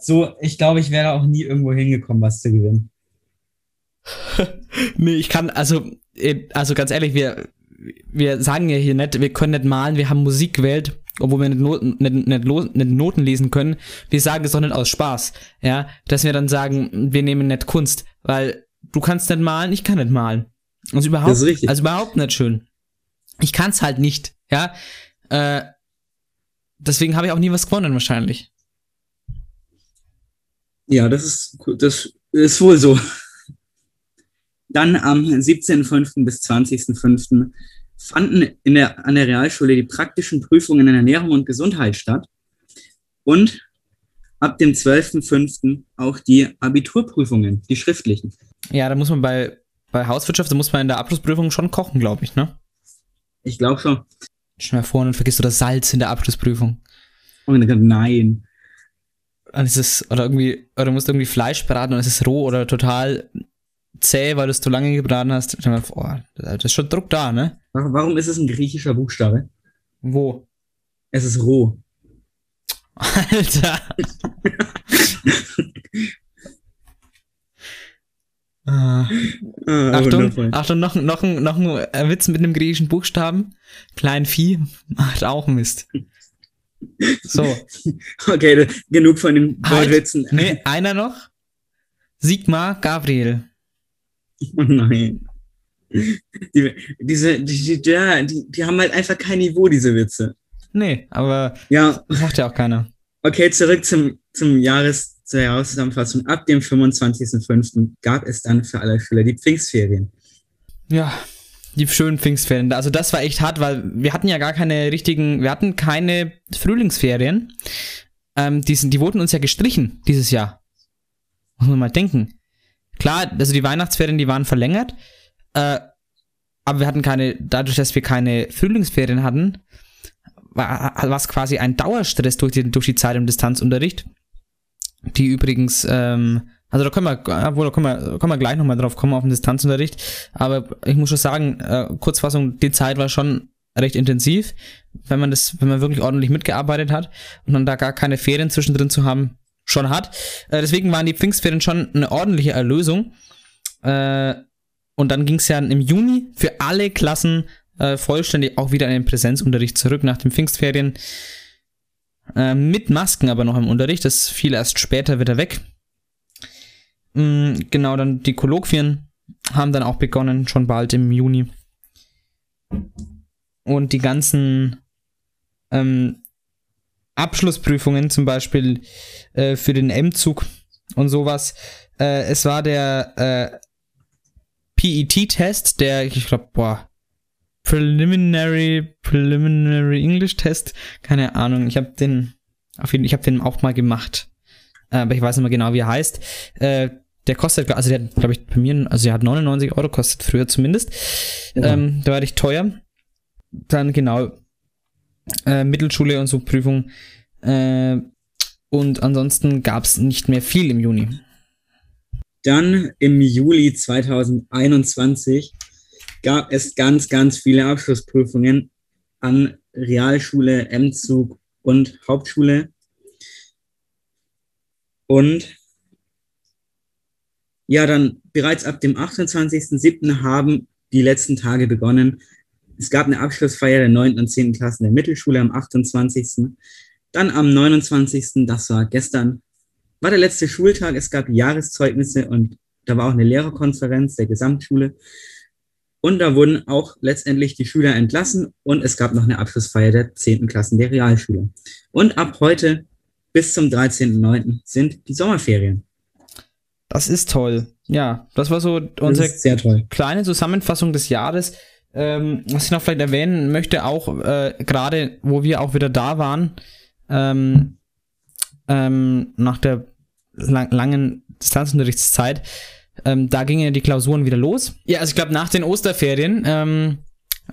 so, ich glaube, ich wäre auch nie irgendwo hingekommen, was zu gewinnen. Nee, ich kann, also, äh, also ganz ehrlich, wir, wir sagen ja hier nicht, wir können nicht malen, wir haben Musik gewählt, obwohl wir nicht Noten, nicht, nicht, nicht Noten lesen können. Wir sagen es doch nicht aus Spaß, ja, dass wir dann sagen, wir nehmen nicht Kunst, weil du kannst nicht malen, ich kann nicht malen. Also überhaupt, Das ist richtig. also überhaupt nicht schön. Ich kann es halt nicht, ja. Äh, deswegen habe ich auch nie was gewonnen wahrscheinlich. Ja, das ist, das ist wohl so. Dann am 17.05. bis 20.05. fanden in der, an der Realschule die praktischen Prüfungen in Ernährung und Gesundheit statt. Und ab dem 12.05. auch die Abiturprüfungen, die schriftlichen. Ja, da muss man bei, bei Hauswirtschaft, da muss man in der Abschlussprüfung schon kochen, glaube ich, ne? Ich glaube schon. Stell dir mal vor, und vergisst du das Salz in der Abschlussprüfung. Dann, nein. Und es ist, oder irgendwie, oder du musst irgendwie Fleisch braten und es ist roh oder total zäh, weil du es zu lange gebraten hast. Vor, das ist schon Druck da, ne? Warum ist es ein griechischer Buchstabe? Wo? Es ist roh. Alter. Ah. Ah, Achtung. Achtung, noch, noch, ein, noch ein Witz mit einem griechischen Buchstaben. Klein Vieh macht auch Mist. So. Okay, genug von den Halt. Wortwitzen. Nee, einer noch. Sigmar Gabriel. Oh nein. Die, diese, die, die, ja, die, die haben halt einfach kein Niveau, diese Witze. Nee, aber Ja, macht ja auch keiner. okay, zurück zum, zum Jahres, zur Jahreszusammenfassung. Ab dem 25.05. gab es dann für alle Schüler die Pfingstferien. Ja, die schönen Pfingstferien. Also das war echt hart, weil wir hatten ja gar keine richtigen, wir hatten keine Frühlingsferien. Ähm, die, sind, die wurden uns ja gestrichen dieses Jahr. Muss man mal denken. Klar, also die Weihnachtsferien, die waren verlängert, äh, aber wir hatten keine, dadurch, dass wir keine Frühlingsferien hatten, war es quasi ein Dauerstress durch, die, durch die Zeit im Distanzunterricht. die übrigens, ähm, also da können wir, obwohl, da können wir, können wir gleich nochmal drauf kommen auf den Distanzunterricht, aber ich muss schon sagen, äh, Kurzfassung, die Zeit war schon recht intensiv, wenn man das, wenn man wirklich ordentlich mitgearbeitet hat und dann da gar keine Ferien zwischendrin zu haben, schon hat. Äh, deswegen waren die Pfingstferien schon eine ordentliche Erlösung. Äh, und dann ging es ja im Juni für alle Klassen äh, vollständig auch wieder in den Präsenzunterricht zurück nach den Pfingstferien. Äh, mit Masken aber noch im Unterricht. Das fiel erst später wieder weg. Mhm, genau, dann die Kolloquien haben dann auch begonnen, schon bald im Juni. Und die ganzen ähm, Abschlussprüfungen, zum Beispiel äh, für den M-Zug und sowas. Äh, es war der äh, PET-Test, der, ich glaube, boah, Preliminary, Preliminary English Test, keine Ahnung, ich habe den, auf jeden ich habe den auch mal gemacht, äh, aber ich weiß nicht mehr genau, wie er heißt. Äh, der kostet, also der hat, glaube ich, bei mir, also der hat 99 Euro kostet, früher zumindest. Ja. Ähm, da war ich teuer. Dann genau, äh, Mittelschule und so Prüfung. Äh, und ansonsten gab es nicht mehr viel im Juni. Dann im Juli 2021 gab es ganz, ganz viele Abschlussprüfungen an Realschule, M-Zug und Hauptschule. Und ja, dann bereits ab dem 28.07. haben die letzten Tage begonnen. Es gab eine Abschlussfeier der 9. und 10. Klassen der Mittelschule am 28. Dann am 29. Das war gestern, war der letzte Schultag. Es gab Jahreszeugnisse und da war auch eine Lehrerkonferenz der Gesamtschule. Und da wurden auch letztendlich die Schüler entlassen und es gab noch eine Abschlussfeier der 10. Klassen der Realschule. Und ab heute bis zum 13.09. sind die Sommerferien. Das ist toll. Ja, das war so unsere kleine Zusammenfassung des Jahres. Ähm, was ich noch vielleicht erwähnen möchte, auch äh, gerade, wo wir auch wieder da waren, ähm, ähm, nach der lang langen Distanzunterrichtszeit, ähm, da gingen die Klausuren wieder los. Ja, also ich glaube, nach den Osterferien, ähm,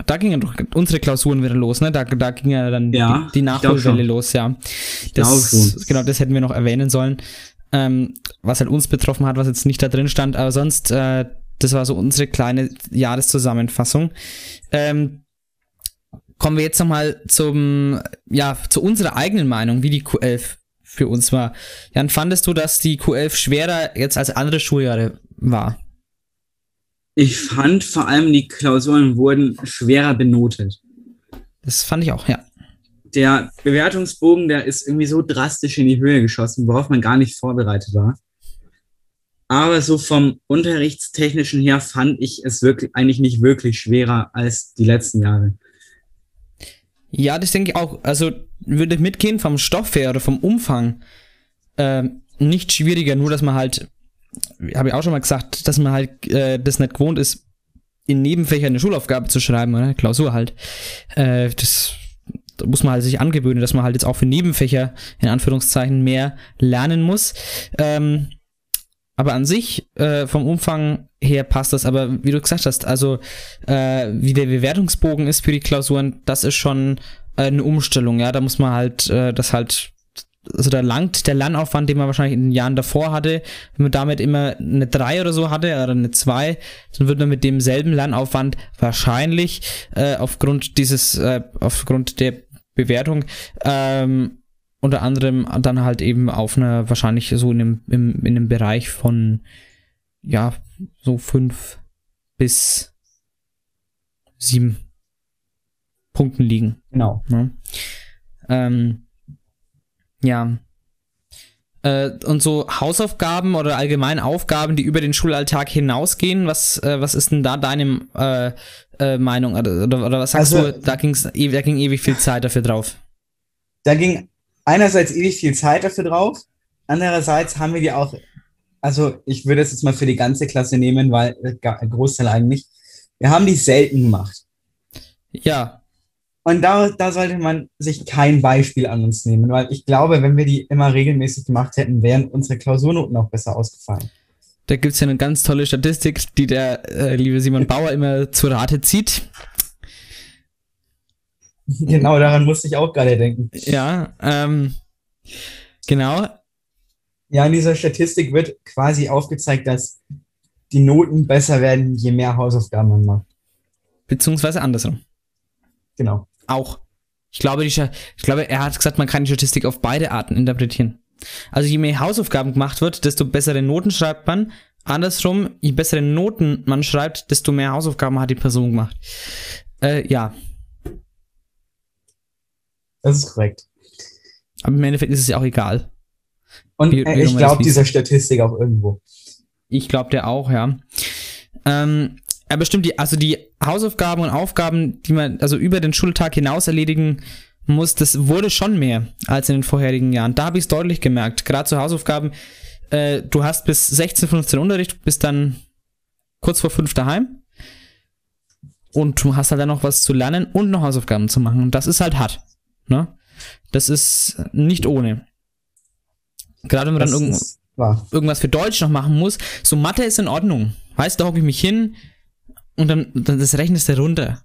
da gingen doch unsere Klausuren wieder los, ne? Da, da ging ja dann ja, die, die Nachholwelle los, ja. Das, genau, das hätten wir noch erwähnen sollen. Ähm, was halt uns betroffen hat, was jetzt nicht da drin stand, aber sonst äh, das war so unsere kleine Jahreszusammenfassung. Ähm, kommen wir jetzt nochmal zum, ja, zu unserer eigenen Meinung, wie die Q11 für uns war. Jan, fandest du, dass die Q11 schwerer jetzt als andere Schuljahre war? Ich fand vor allem, die Klausuren wurden schwerer benotet. Das fand ich auch, ja. Der Bewertungsbogen, der ist irgendwie so drastisch in die Höhe geschossen, worauf man gar nicht vorbereitet war. Aber so vom Unterrichtstechnischen her fand ich es wirklich eigentlich nicht wirklich schwerer als die letzten Jahre. Ja, das denke ich auch. Also würde ich mitgehen vom Stoff her oder vom Umfang äh, nicht schwieriger, nur dass man halt, habe ich auch schon mal gesagt, dass man halt äh, das nicht gewohnt ist, in Nebenfächern eine Schulaufgabe zu schreiben, oder? Klausur halt. Äh, das da muss man halt sich angewöhnen, dass man halt jetzt auch für Nebenfächer in Anführungszeichen mehr lernen muss. Ähm, aber an sich, äh, vom Umfang her passt das. Aber wie du gesagt hast, also äh, wie der Bewertungsbogen ist für die Klausuren, das ist schon äh, eine Umstellung. Ja, da muss man halt äh, das halt also da langt der Lernaufwand, den man wahrscheinlich in den Jahren davor hatte, wenn man damit immer eine 3 oder so hatte oder eine 2, dann wird man mit demselben Lernaufwand wahrscheinlich äh, aufgrund dieses, äh, aufgrund der Bewertung ähm, unter anderem dann halt eben auf einer, wahrscheinlich so in einem, im, in einem Bereich von, ja, so fünf bis sieben Punkten liegen. Genau. Ja. Ähm, ja. Äh, und so Hausaufgaben oder allgemein Aufgaben, die über den Schulalltag hinausgehen, was, äh, was ist denn da deine äh, äh Meinung? Oder, oder, was sagst also, du, da, ging's, da ging ewig viel Zeit dafür drauf? Da ging einerseits ewig viel Zeit dafür drauf, andererseits haben wir die auch, also ich würde es jetzt mal für die ganze Klasse nehmen, weil ein Großteil eigentlich, wir haben die selten gemacht. Ja. Und da, da sollte man sich kein Beispiel an uns nehmen, weil ich glaube, wenn wir die immer regelmäßig gemacht hätten, wären unsere Klausurnoten auch besser ausgefallen. Da gibt es ja eine ganz tolle Statistik, die der äh, liebe Simon Bauer immer zu Rate zieht. Genau, daran musste ich auch gerade denken. Ja, ähm, genau. Ja, in dieser Statistik wird quasi aufgezeigt, dass die Noten besser werden, je mehr Hausaufgaben man macht. Beziehungsweise andersrum. Genau. Auch. Ich glaube, die, ich glaube, er hat gesagt, man kann die Statistik auf beide Arten interpretieren. Also je mehr Hausaufgaben gemacht wird, desto bessere Noten schreibt man. Andersrum, je bessere Noten man schreibt, desto mehr Hausaufgaben hat die Person gemacht. Äh, ja. Das ist korrekt. Aber im Endeffekt ist es ja auch egal. Und Wie- äh, wie ich glaube dieser Statistik auch irgendwo. Ich glaube der auch, ja. Ähm, aber bestimmt die, also die Hausaufgaben und Aufgaben, die man also über den Schultag hinaus erledigen muss, das wurde schon mehr als in den vorherigen Jahren. Da habe ich es deutlich gemerkt. Gerade zu Hausaufgaben, äh, du hast bis 16, 15 Unterricht, bist dann kurz vor fünf daheim. Und du hast halt dann noch was zu lernen und noch Hausaufgaben zu machen. Und das ist halt hart. Ne? Das ist nicht ohne. Gerade wenn man Das dann wahr. irgendwas für Deutsch noch machen muss. So Mathe ist in Ordnung. Weißt du, da hocke ich mich hin und dann, dann das rechnest du runter.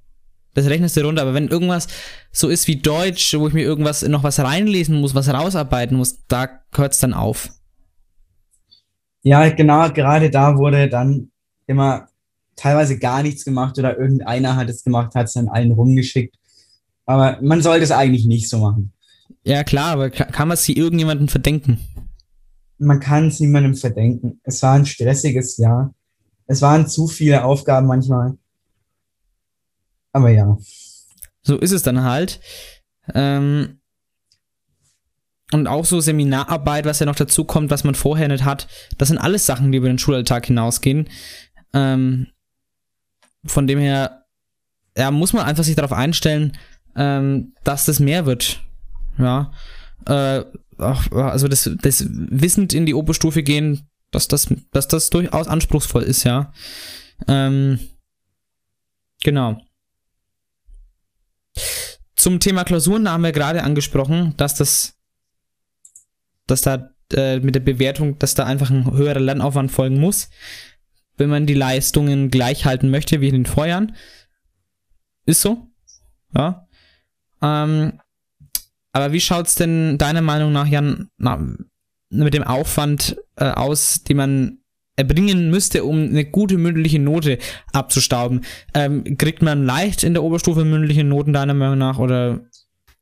Das rechnest du runter. Aber wenn irgendwas so ist wie Deutsch, wo ich mir irgendwas noch was reinlesen muss, was rausarbeiten muss, da hört es dann auf. Ja, genau, gerade da wurde dann immer teilweise gar nichts gemacht oder irgendeiner hat es gemacht, hat es dann allen rumgeschickt. Aber man sollte es eigentlich nicht so machen. Ja klar, aber ka- kann man sie irgendjemandem verdenken? Man kann es niemandem verdenken. Es war ein stressiges Jahr. Es waren zu viele Aufgaben manchmal. Aber ja. So ist es dann halt. Ähm, und auch so Seminararbeit, was ja noch dazu kommt, was man vorher nicht hat. Das sind alles Sachen, die über den Schulalltag hinausgehen. Ähm, von dem her, ja, muss man einfach sich darauf einstellen, ähm, dass das mehr wird. Ja. Äh, also das, das wissend in die Oberstufe gehen, dass das, dass das durchaus anspruchsvoll ist, ja. Ähm, genau. Zum Thema Klausuren haben wir gerade angesprochen, dass das, dass da äh, mit der Bewertung, dass da einfach ein höherer Lernaufwand folgen muss, wenn man die Leistungen gleich halten möchte wie in den Vorjahren. Ist so. Ja. Ähm, aber wie schaut's denn deiner Meinung nach, Jan, na, mit dem Aufwand äh, aus, den man erbringen müsste, um eine gute mündliche Note abzustauben? Ähm, kriegt man leicht in der Oberstufe mündliche Noten deiner Meinung nach oder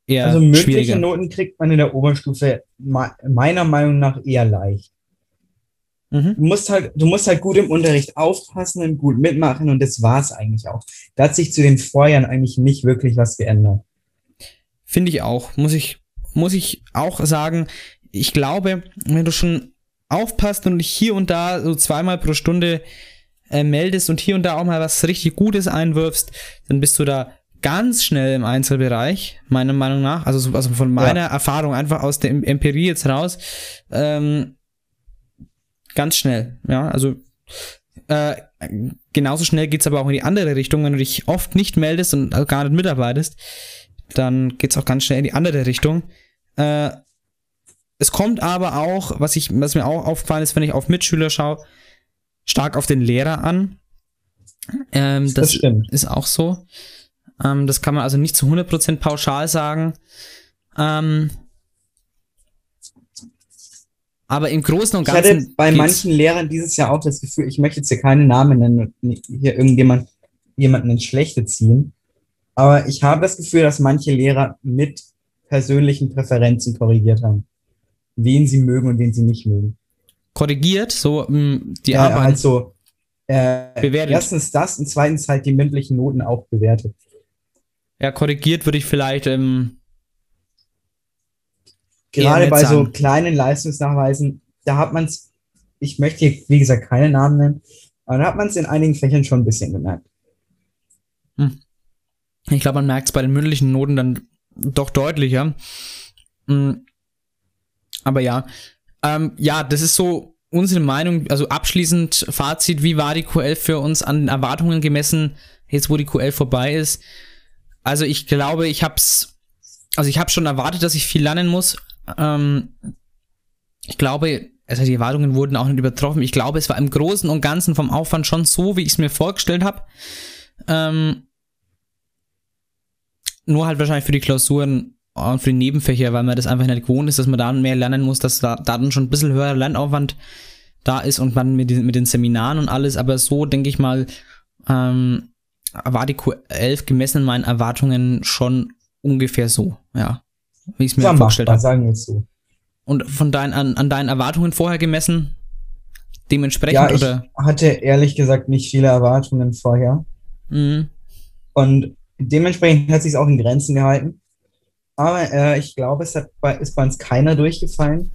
eher Also mündliche? Noten kriegt man in der Oberstufe me- meiner Meinung nach eher leicht. Mhm. Du musst halt, du musst halt gut im Unterricht aufpassen und gut mitmachen und das war's eigentlich auch. Da hat sich zu den Vorjahren eigentlich nicht wirklich was geändert. Finde ich auch. Muss ich, muss ich auch sagen. Ich glaube, wenn du schon aufpasst und dich hier und da so zweimal pro Stunde äh, meldest und hier und da auch mal was richtig Gutes einwirfst, dann bist du da ganz schnell im Einzelbereich, meiner Meinung nach. Also, so- also von meiner Erfahrung einfach aus der Em- Empirie jetzt raus. Ähm, ganz schnell, ja. Also äh, genauso schnell geht's aber auch in die andere Richtung, wenn du dich oft nicht meldest und gar nicht mitarbeitest dann geht's auch ganz schnell in die andere Richtung. Äh, es kommt aber auch, was, ich, was mir auch aufgefallen ist, wenn ich auf Mitschüler schaue, stark auf den Lehrer an. Ähm, das Das stimmt. ist auch so. Ähm, das kann man also nicht zu 100% pauschal sagen. Ähm, aber im Großen und Ich Ganzen. hatte bei manchen Lehrern dieses Jahr auch das Gefühl, ich möchte jetzt hier keine Namen nennen und hier irgendjemand jemanden ins Schlechte ziehen. Aber ich habe das Gefühl, dass manche Lehrer mit persönlichen Präferenzen korrigiert haben. Wen sie mögen und wen sie nicht mögen. korrigiert, so mh, die ja, Arbeit. Also, äh, Bewertet. erstens das und zweitens halt die mündlichen Noten auch bewertet. ja, korrigiert würde ich vielleicht. Ähm, Gerade bei so sagen. kleinen Leistungsnachweisen, da hat man es, ich möchte hier, wie gesagt, keine Namen nennen, aber da hat man es in einigen Fächern schon ein bisschen gemerkt. Ich glaube, man merkt es bei den mündlichen Noten dann doch deutlicher. Mm. Aber ja. Ähm, ja, das ist so unsere Meinung, also abschließend Fazit, wie war die Q11 für uns an Erwartungen gemessen, jetzt wo die Q11 vorbei ist? Also ich glaube, ich hab's, also ich habe schon erwartet, dass ich viel lernen muss. Ähm, ich glaube, also die Erwartungen wurden auch nicht übertroffen. Ich glaube, es war im Großen und Ganzen vom Aufwand schon so, wie ich es mir vorgestellt habe. Ähm, nur halt wahrscheinlich für die Klausuren und für die Nebenfächer, weil man das einfach nicht gewohnt ist, dass man da mehr lernen muss, dass da, da dann schon ein bisschen höherer Lernaufwand da ist und man mit, den- mit den Seminaren und alles. Aber so, denke ich mal, ähm, war die Q11 gemessen in meinen Erwartungen schon ungefähr so, ja. Wie ich es mir Ja, vorgestellt habe. sagen wir es so. Und von deinen, an, an deinen Erwartungen vorher gemessen, dementsprechend Ja, ich oder? hatte ehrlich gesagt nicht viele Erwartungen vorher. Mhm. Und dementsprechend hat sich auch in Grenzen gehalten. Aber äh, ich glaube, es hat bei, ist bei uns keiner durchgefallen.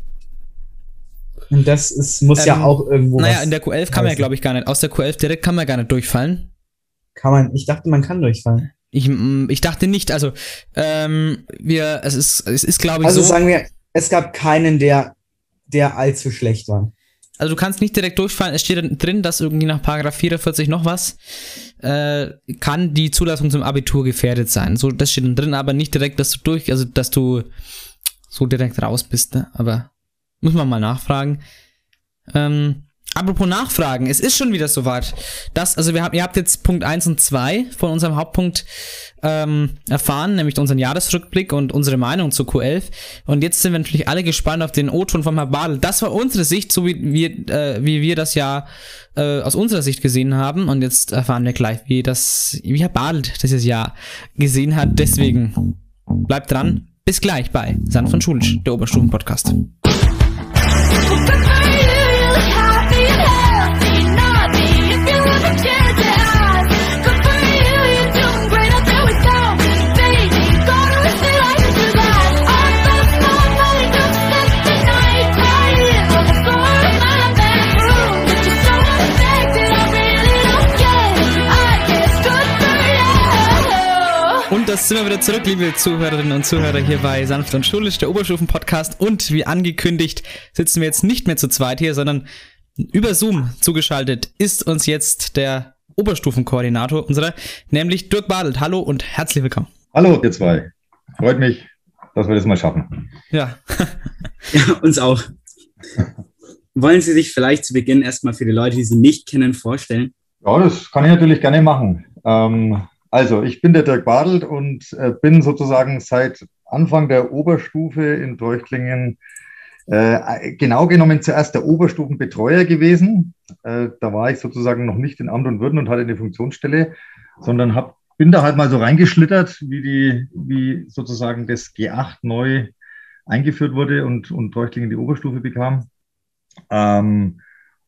Und das ist, muss ja Ähm, auch irgendwo. Naja, in der Q11 kann man ja, glaube ich, gar nicht. Aus der Q11 direkt kann man gar nicht durchfallen. Kann man, ich dachte, man kann durchfallen. Ich, ich dachte nicht, also ähm, wir, es ist, es ist glaube ich Also so. sagen wir, es gab keinen, der, der allzu schlecht war. Also du kannst nicht direkt durchfallen. Es steht drin, dass irgendwie nach Paragraph 44 noch was äh, kann die Zulassung zum Abitur gefährdet sein. So, das steht drin, aber nicht direkt, dass du durch, also dass du so direkt raus bist. Ne? Aber muss man mal nachfragen. Ähm, apropos Nachfragen, es ist schon wieder soweit. Das, also wir haben, ihr habt jetzt Punkt 1 und 2 von unserem Hauptpunkt ähm, erfahren, nämlich unseren Jahresrückblick und unsere Meinung zu Q11. Und jetzt sind wir natürlich alle gespannt auf den O-Ton von Herrn Badel. Das war unsere Sicht, so wie wir, äh, wie wir das ja äh, aus unserer Sicht gesehen haben. Und jetzt erfahren wir gleich, wie das, wie Herr Badel dieses Jahr gesehen hat. Deswegen bleibt dran. Bis gleich bei Sanft und Schulisch, der Oberstufen-Podcast. Und das sind wir wieder zurück, liebe Zuhörerinnen und Zuhörer, hier bei Sanft und Schulisch, der Oberstufen-Podcast. Und wie angekündigt, sitzen wir jetzt nicht mehr zu zweit hier, sondern über Zoom zugeschaltet ist uns jetzt der Oberstufenkoordinator unserer, nämlich Dirk Badelt. Hallo und herzlich willkommen. Hallo, ihr zwei. Freut mich, dass wir das mal schaffen. Ja. Ja, uns auch. Wollen Sie sich vielleicht zu Beginn erstmal für die Leute, die Sie nicht kennen, vorstellen? Ja, das kann ich natürlich gerne machen. Ähm, also, ich bin der Dirk Badelt und äh, bin sozusagen seit Anfang der Oberstufe in Treuchtlingen äh, genau genommen zuerst der Oberstufenbetreuer gewesen. Äh, da war ich sozusagen noch nicht in Amt und Würden und hatte eine Funktionsstelle, sondern hab, bin da halt mal so reingeschlittert, wie, die, wie sozusagen das G8 neu eingeführt wurde und, und Treuchtlingen die Oberstufe bekam. Ähm,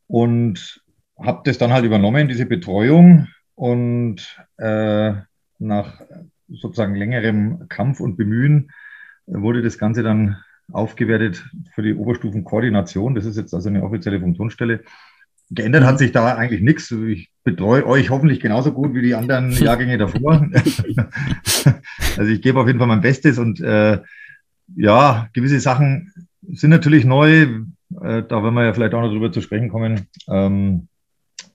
und habe das dann halt übernommen, diese Betreuung. Und äh, nach sozusagen längerem Kampf und Bemühen äh, wurde das Ganze dann aufgewertet für die Oberstufenkoordination. Das ist jetzt also eine offizielle Funktionsstelle. Geändert hat sich da eigentlich nichts. Ich betreue euch hoffentlich genauso gut wie die anderen Jahrgänge davor. also ich gebe auf jeden Fall mein Bestes und äh, ja, gewisse Sachen sind natürlich neu. Äh, da werden wir ja vielleicht auch noch drüber zu sprechen kommen. Ähm,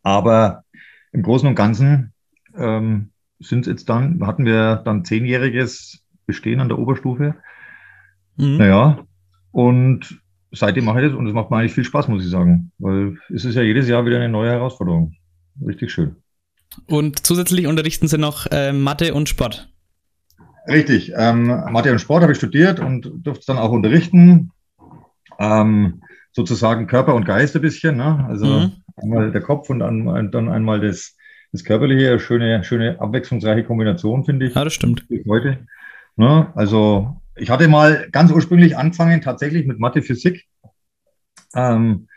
aber im Großen und Ganzen ähm, sind jetzt dann, hatten wir dann zehnjähriges Bestehen an der Oberstufe. Mhm. Naja, und seitdem mache ich das und es macht mir eigentlich viel Spaß, muss ich sagen. Weil es ist ja jedes Jahr wieder eine neue Herausforderung. Richtig schön. Und zusätzlich unterrichten sie noch äh, Mathe und Sport. Richtig. Ähm, Mathe und Sport habe ich studiert und durfte es dann auch unterrichten. Ähm, sozusagen Körper und Geist ein bisschen. Ne? Also Mhm. Einmal der Kopf und dann, einmal das, das Körperliche. Schöne, schöne abwechslungsreiche Kombination, finde ich. Ja, das stimmt. Heute. Ne? Also ich hatte mal ganz ursprünglich angefangen tatsächlich mit Mathe, Physik. Ähm,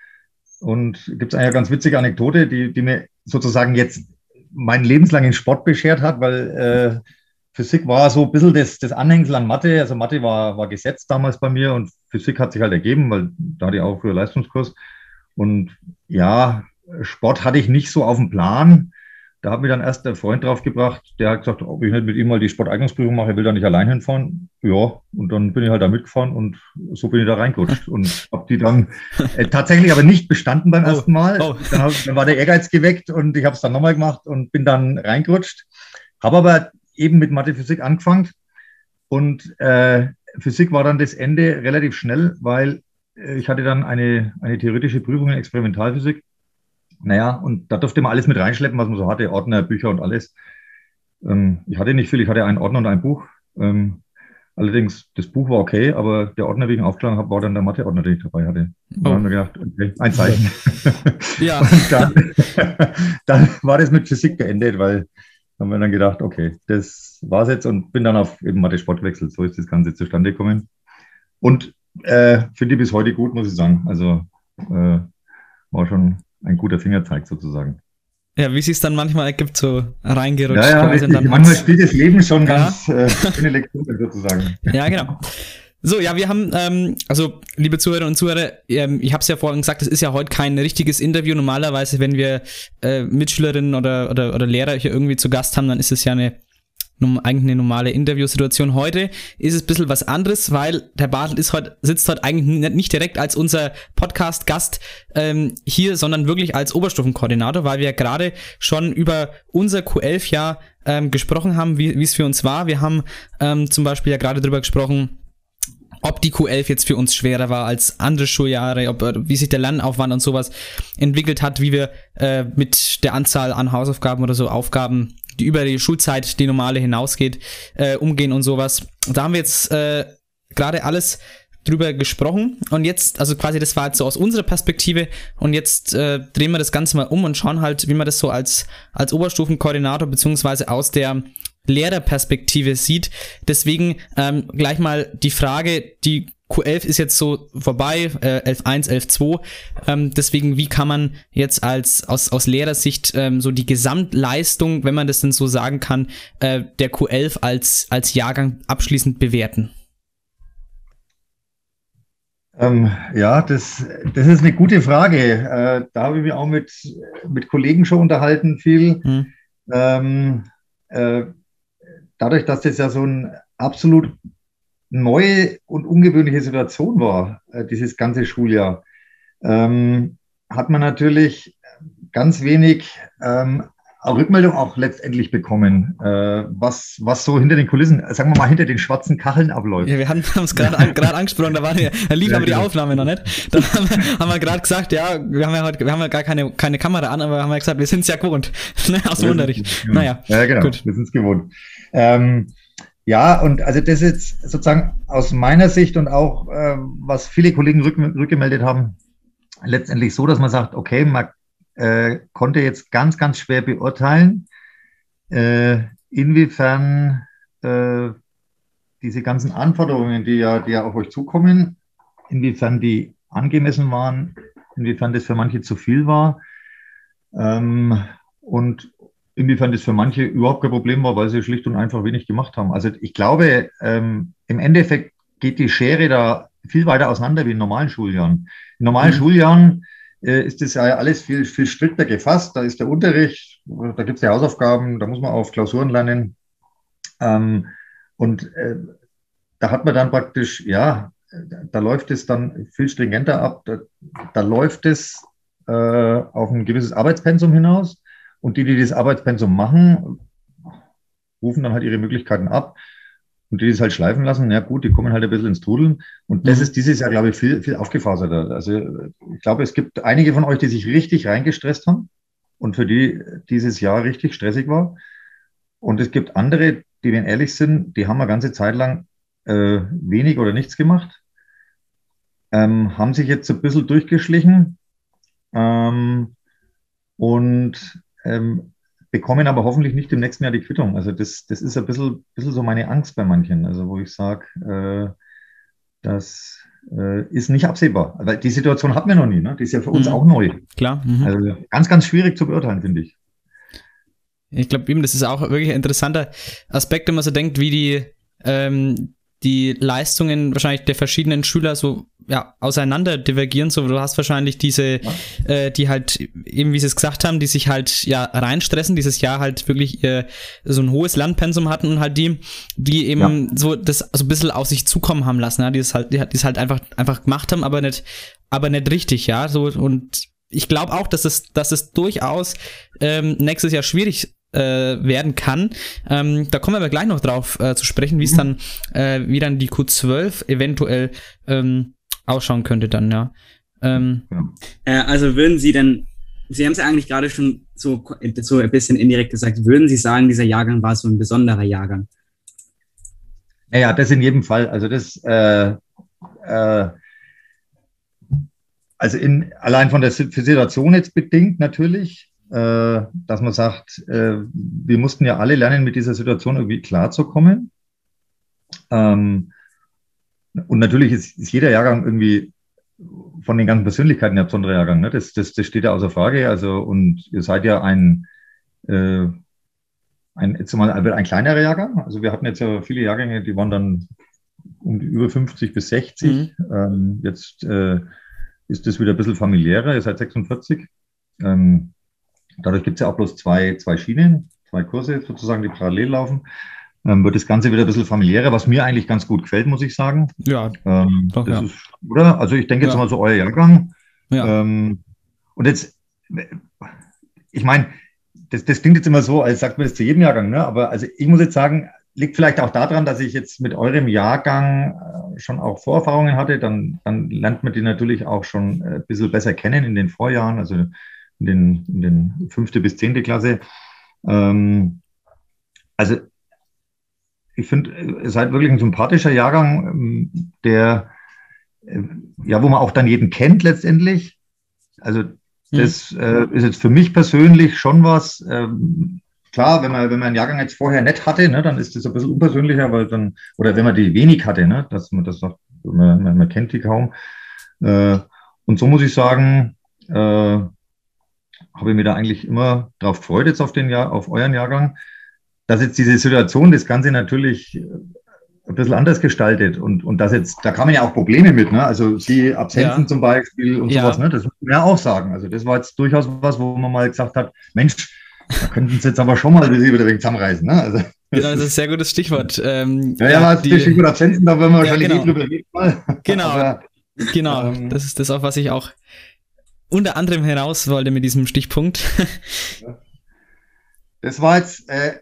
und gibt es eine ganz witzige Anekdote, die, die mir sozusagen jetzt meinen lebenslangen Sport beschert hat, weil äh, Physik war so ein bisschen das, das Anhängsel an Mathe. Also Mathe war, war gesetzt damals bei mir und Physik hat sich halt ergeben, weil da hatte ich auch früher Leistungskurs. Und ja, Sport hatte ich nicht so auf dem Plan. Da hat mir dann erst der Freund draufgebracht, der hat gesagt, ob ich nicht mit ihm mal die Sporteignungsprüfung mache, er will da nicht allein hinfahren. Ja, und dann bin ich halt da mitgefahren und so bin ich da reingerutscht und habe die dann äh, tatsächlich aber nicht bestanden beim ersten Mal. Dann, hab, dann war der Ehrgeiz geweckt und ich habe es dann nochmal gemacht und bin dann reingerutscht. Habe aber eben mit Mathe, Physik angefangen und äh, Physik war dann das Ende relativ schnell, weil äh, ich hatte dann eine, eine theoretische Prüfung in Experimentalphysik. Naja, und da durfte man alles mit reinschleppen, was man so hatte, Ordner, Bücher und alles. Ähm, ich hatte nicht viel, ich hatte einen Ordner und ein Buch. Ähm, Allerdings, das Buch war okay, aber der Ordner, den ich aufgeschlagen habe, war dann der Mathe-Ordner, den ich dabei hatte. Und Oh. dann haben wir gedacht, okay, ein Zeichen. Ja. Und dann, dann war das mit Physik beendet, weil haben wir dann gedacht, okay, das war's jetzt und bin dann auf eben Mathe-Sport gewechselt. So ist das Ganze zustande gekommen. Und äh, finde ich bis heute gut, muss ich sagen. Also äh, war schon ein guter Fingerzeig sozusagen. Ja, wie sie es dann manchmal ergibt, so reingerutscht. Ja, ja, dann Manchmal spielt das Leben schon Ja. ganz äh, schöne Lektionen sozusagen. Ja, genau. So, ja, wir haben, ähm, also liebe Zuhörer und Zuhörer, ähm, ich habe es ja vorhin gesagt, es ist ja heute kein richtiges Interview. Normalerweise, wenn wir äh, Mitschülerinnen oder, oder, oder Lehrer hier irgendwie zu Gast haben, dann ist es ja eine eigentlich eine normale Interviewsituation. Heute ist es ein bisschen was anderes, weil der Bartel ist heute, sitzt heute eigentlich nicht, direkt als unser Podcast-Gast ähm, hier, sondern wirklich als Oberstufenkoordinator, weil wir gerade schon über unser Q11-Jahr ähm, gesprochen haben, wie es für uns war. Wir haben ähm, zum Beispiel ja gerade drüber gesprochen, ob die Q11 jetzt für uns schwerer war als andere Schuljahre, ob, äh, wie sich der Lernaufwand und sowas entwickelt hat, wie wir äh, mit der Anzahl an Hausaufgaben oder so Aufgaben, die über die Schulzeit, die normale hinausgeht, äh, umgehen und sowas. Da haben wir jetzt äh, gerade alles drüber gesprochen und jetzt, also quasi das war jetzt so aus unserer Perspektive und jetzt äh, drehen wir das Ganze mal um und schauen halt, wie man das so als, als Oberstufenkoordinator beziehungsweise aus der Lehrerperspektive sieht. Deswegen ähm, gleich mal die Frage, die Q11 ist jetzt so vorbei, äh, 11.1, 11.2. Ähm, deswegen, wie kann man jetzt als aus, aus Lehrersicht ähm, so die Gesamtleistung, wenn man das denn so sagen kann, äh, der Q11 als, als Jahrgang abschließend bewerten? Ähm, ja, das, das ist eine gute Frage. Äh, da habe ich mich auch mit, mit Kollegen schon unterhalten, viel. Ähm, äh, dadurch, dass das ja so eine absolut neue und ungewöhnliche Situation war, äh, dieses ganze Schuljahr, ähm, hat man natürlich ganz wenig ähm, Rückmeldung auch letztendlich bekommen, äh, was, was so hinter den Kulissen, sagen wir mal, hinter den schwarzen Kacheln abläuft. Ja, wir haben es gerade an, gerade angesprochen, da, war, da lief Ja, aber die genau. Aufnahme noch nicht. Dann haben wir, haben wir gerade gesagt, ja, wir haben ja heute, wir haben ja gar keine, keine Kamera an, aber haben wir gesagt, wir sind es ja gewohnt, ne, aus dem Unterricht. Naja, Ja, genau. gut. Wir sind es gewohnt. Ähm, ja, und also das ist sozusagen aus meiner Sicht und auch, ähm, was viele Kollegen rück, rückgemeldet haben, letztendlich so, dass man sagt, okay, man äh, konnte jetzt ganz, ganz schwer beurteilen, äh, inwiefern äh, diese ganzen Anforderungen, die ja, die ja auf euch zukommen, inwiefern die angemessen waren, inwiefern das für manche zu viel war. Ähm, und inwiefern das für manche überhaupt kein Problem war, weil sie schlicht und einfach wenig gemacht haben. Also ich glaube, ähm, im Endeffekt geht die Schere da viel weiter auseinander wie in normalen Schuljahren. In normalen Mhm. Schuljahren äh, ist das ja alles viel, viel strikter gefasst. Da ist der Unterricht, da gibt es die Hausaufgaben, da muss man auf Klausuren lernen. Ähm, und äh, da hat man dann praktisch, ja, da, da läuft es dann viel stringenter ab. Da, da läuft es äh, auf ein gewisses Arbeitspensum hinaus. Und die, die das Arbeitspensum machen, rufen dann halt ihre Möglichkeiten ab. Und die, die es halt schleifen lassen, na gut, die kommen halt ein bisschen ins Trudeln. Und das Mhm. ist dieses Jahr, glaube ich, viel, viel aufgefaserter. Also ich glaube, es gibt einige von euch, die sich richtig reingestresst haben und für die dieses Jahr richtig stressig war. Und es gibt andere, die, wenn ehrlich sind, die haben eine ganze Zeit lang äh, wenig oder nichts gemacht, ähm, haben sich jetzt so ein bisschen durchgeschlichen ähm, und ähm, bekommen aber hoffentlich nicht im nächsten Jahr die Quittung. Also das, das ist ein bisschen, bisschen so meine Angst bei manchen, also wo ich sage, äh, das äh, ist nicht absehbar. Weil die Situation hatten wir noch nie, ne? Die ist ja für uns Mhm. auch neu. Klar. Mhm. Also ganz, ganz schwierig zu beurteilen, finde ich. Ich glaube eben, das ist auch wirklich ein interessanter Aspekt, wenn man so denkt, wie die, ähm, die Leistungen wahrscheinlich der verschiedenen Schüler so ja, auseinander divergieren. So, du hast wahrscheinlich diese, äh, die halt, eben wie sie es gesagt haben, die sich halt ja reinstressen, dieses Jahr halt wirklich äh, so ein hohes Landpensum hatten und halt die, die eben so das so ein bisschen auf sich zukommen haben lassen, ja, die es halt, die, die es halt einfach, einfach gemacht haben, aber nicht, aber nicht richtig, ja. So und ich glaube auch, dass es, dass es durchaus ähm, nächstes Jahr schwierig äh, werden kann. Ähm, da kommen wir aber gleich noch drauf äh, zu sprechen, wie es dann, äh, wie dann die Q12 eventuell ähm, ausschauen könnte dann, ja. Ähm, Äh, also würden Sie denn, Sie haben es ja eigentlich gerade schon so, so ein bisschen indirekt gesagt, würden Sie sagen, dieser Jahrgang war so ein besonderer Jahrgang? Ja, ja, das in jedem Fall. Also das, äh, äh, also in, allein von der Si- Situation jetzt bedingt natürlich, äh, dass man sagt, äh, wir mussten ja alle lernen, mit dieser Situation irgendwie klarzukommen. Ähm, und natürlich ist, ist jeder Jahrgang irgendwie von den ganzen Persönlichkeiten ein besonderer Jahrgang. Ne? Das, das, das steht ja außer Frage. Also, und ihr seid ja ein, äh, ein, jetzt mal ein, ein kleinerer Jahrgang. Also wir hatten jetzt ja viele Jahrgänge, die waren dann um die über 50 bis 60. Ähm, jetzt äh, ist das wieder ein bisschen familiärer. Ihr seid 46. Ähm, dadurch gibt es ja auch bloß zwei, zwei Schienen, zwei Kurse sozusagen, die parallel laufen. Ähm, wird das Ganze wieder ein bisschen familiärer, was mir eigentlich ganz gut gefällt, muss ich sagen. Ja, Ähm, Doch, das ja. ist, oder? Also ich denke jetzt Ja. mal so euer Jahrgang. Ja. Ähm, und jetzt, ich meine, das, das klingt jetzt immer so, als sagt man das zu jedem Jahrgang, ne? Aber also ich muss jetzt sagen, liegt vielleicht auch daran, dass ich jetzt mit eurem Jahrgang äh, schon auch Vorerfahrungen hatte, dann, dann lernt man die natürlich auch schon äh, ein bisschen besser kennen in den Vorjahren, also in den, in den fünfte bis zehnte Klasse. Ähm, also ich finde, ihr seid wirklich ein sympathischer Jahrgang, ähm, der, äh, ja, wo man auch dann jeden kennt letztendlich. Also das äh, ist jetzt für mich persönlich schon was. Ähm, klar, wenn man, wenn man einen Jahrgang jetzt vorher nicht hatte, ne, dann ist das ein bisschen unpersönlicher, weil dann, oder wenn man die wenig hatte, ne, dass man das sagt, man, man, man kennt die kaum. Äh, und so muss ich sagen, äh, habe ich mir da eigentlich immer drauf gefreut, jetzt auf den Jahr, auf euren Jahrgang, dass jetzt diese Situation das Ganze natürlich äh, ein bisschen anders gestaltet und, und das jetzt, da kann man ja auch Probleme mit, ne? Also die Absenzen Ja. zum Beispiel und Ja. sowas, ne? Das muss man ja auch sagen. Also das war jetzt durchaus was, wo man mal gesagt hat, Mensch, da könnten sie jetzt aber schon mal das wieder wegen zusammenreißen, ne? Also, Genau, das ist ein sehr gutes Stichwort. Ähm, ja, ja, ja die, Stichwort Absenzen, da werden wir wahrscheinlich genau. eh drüber reden mal. Genau, Aber, genau. ähm, das ist das auch, was ich auch unter anderem heraus wollte mit diesem Stichpunkt. Das war jetzt äh,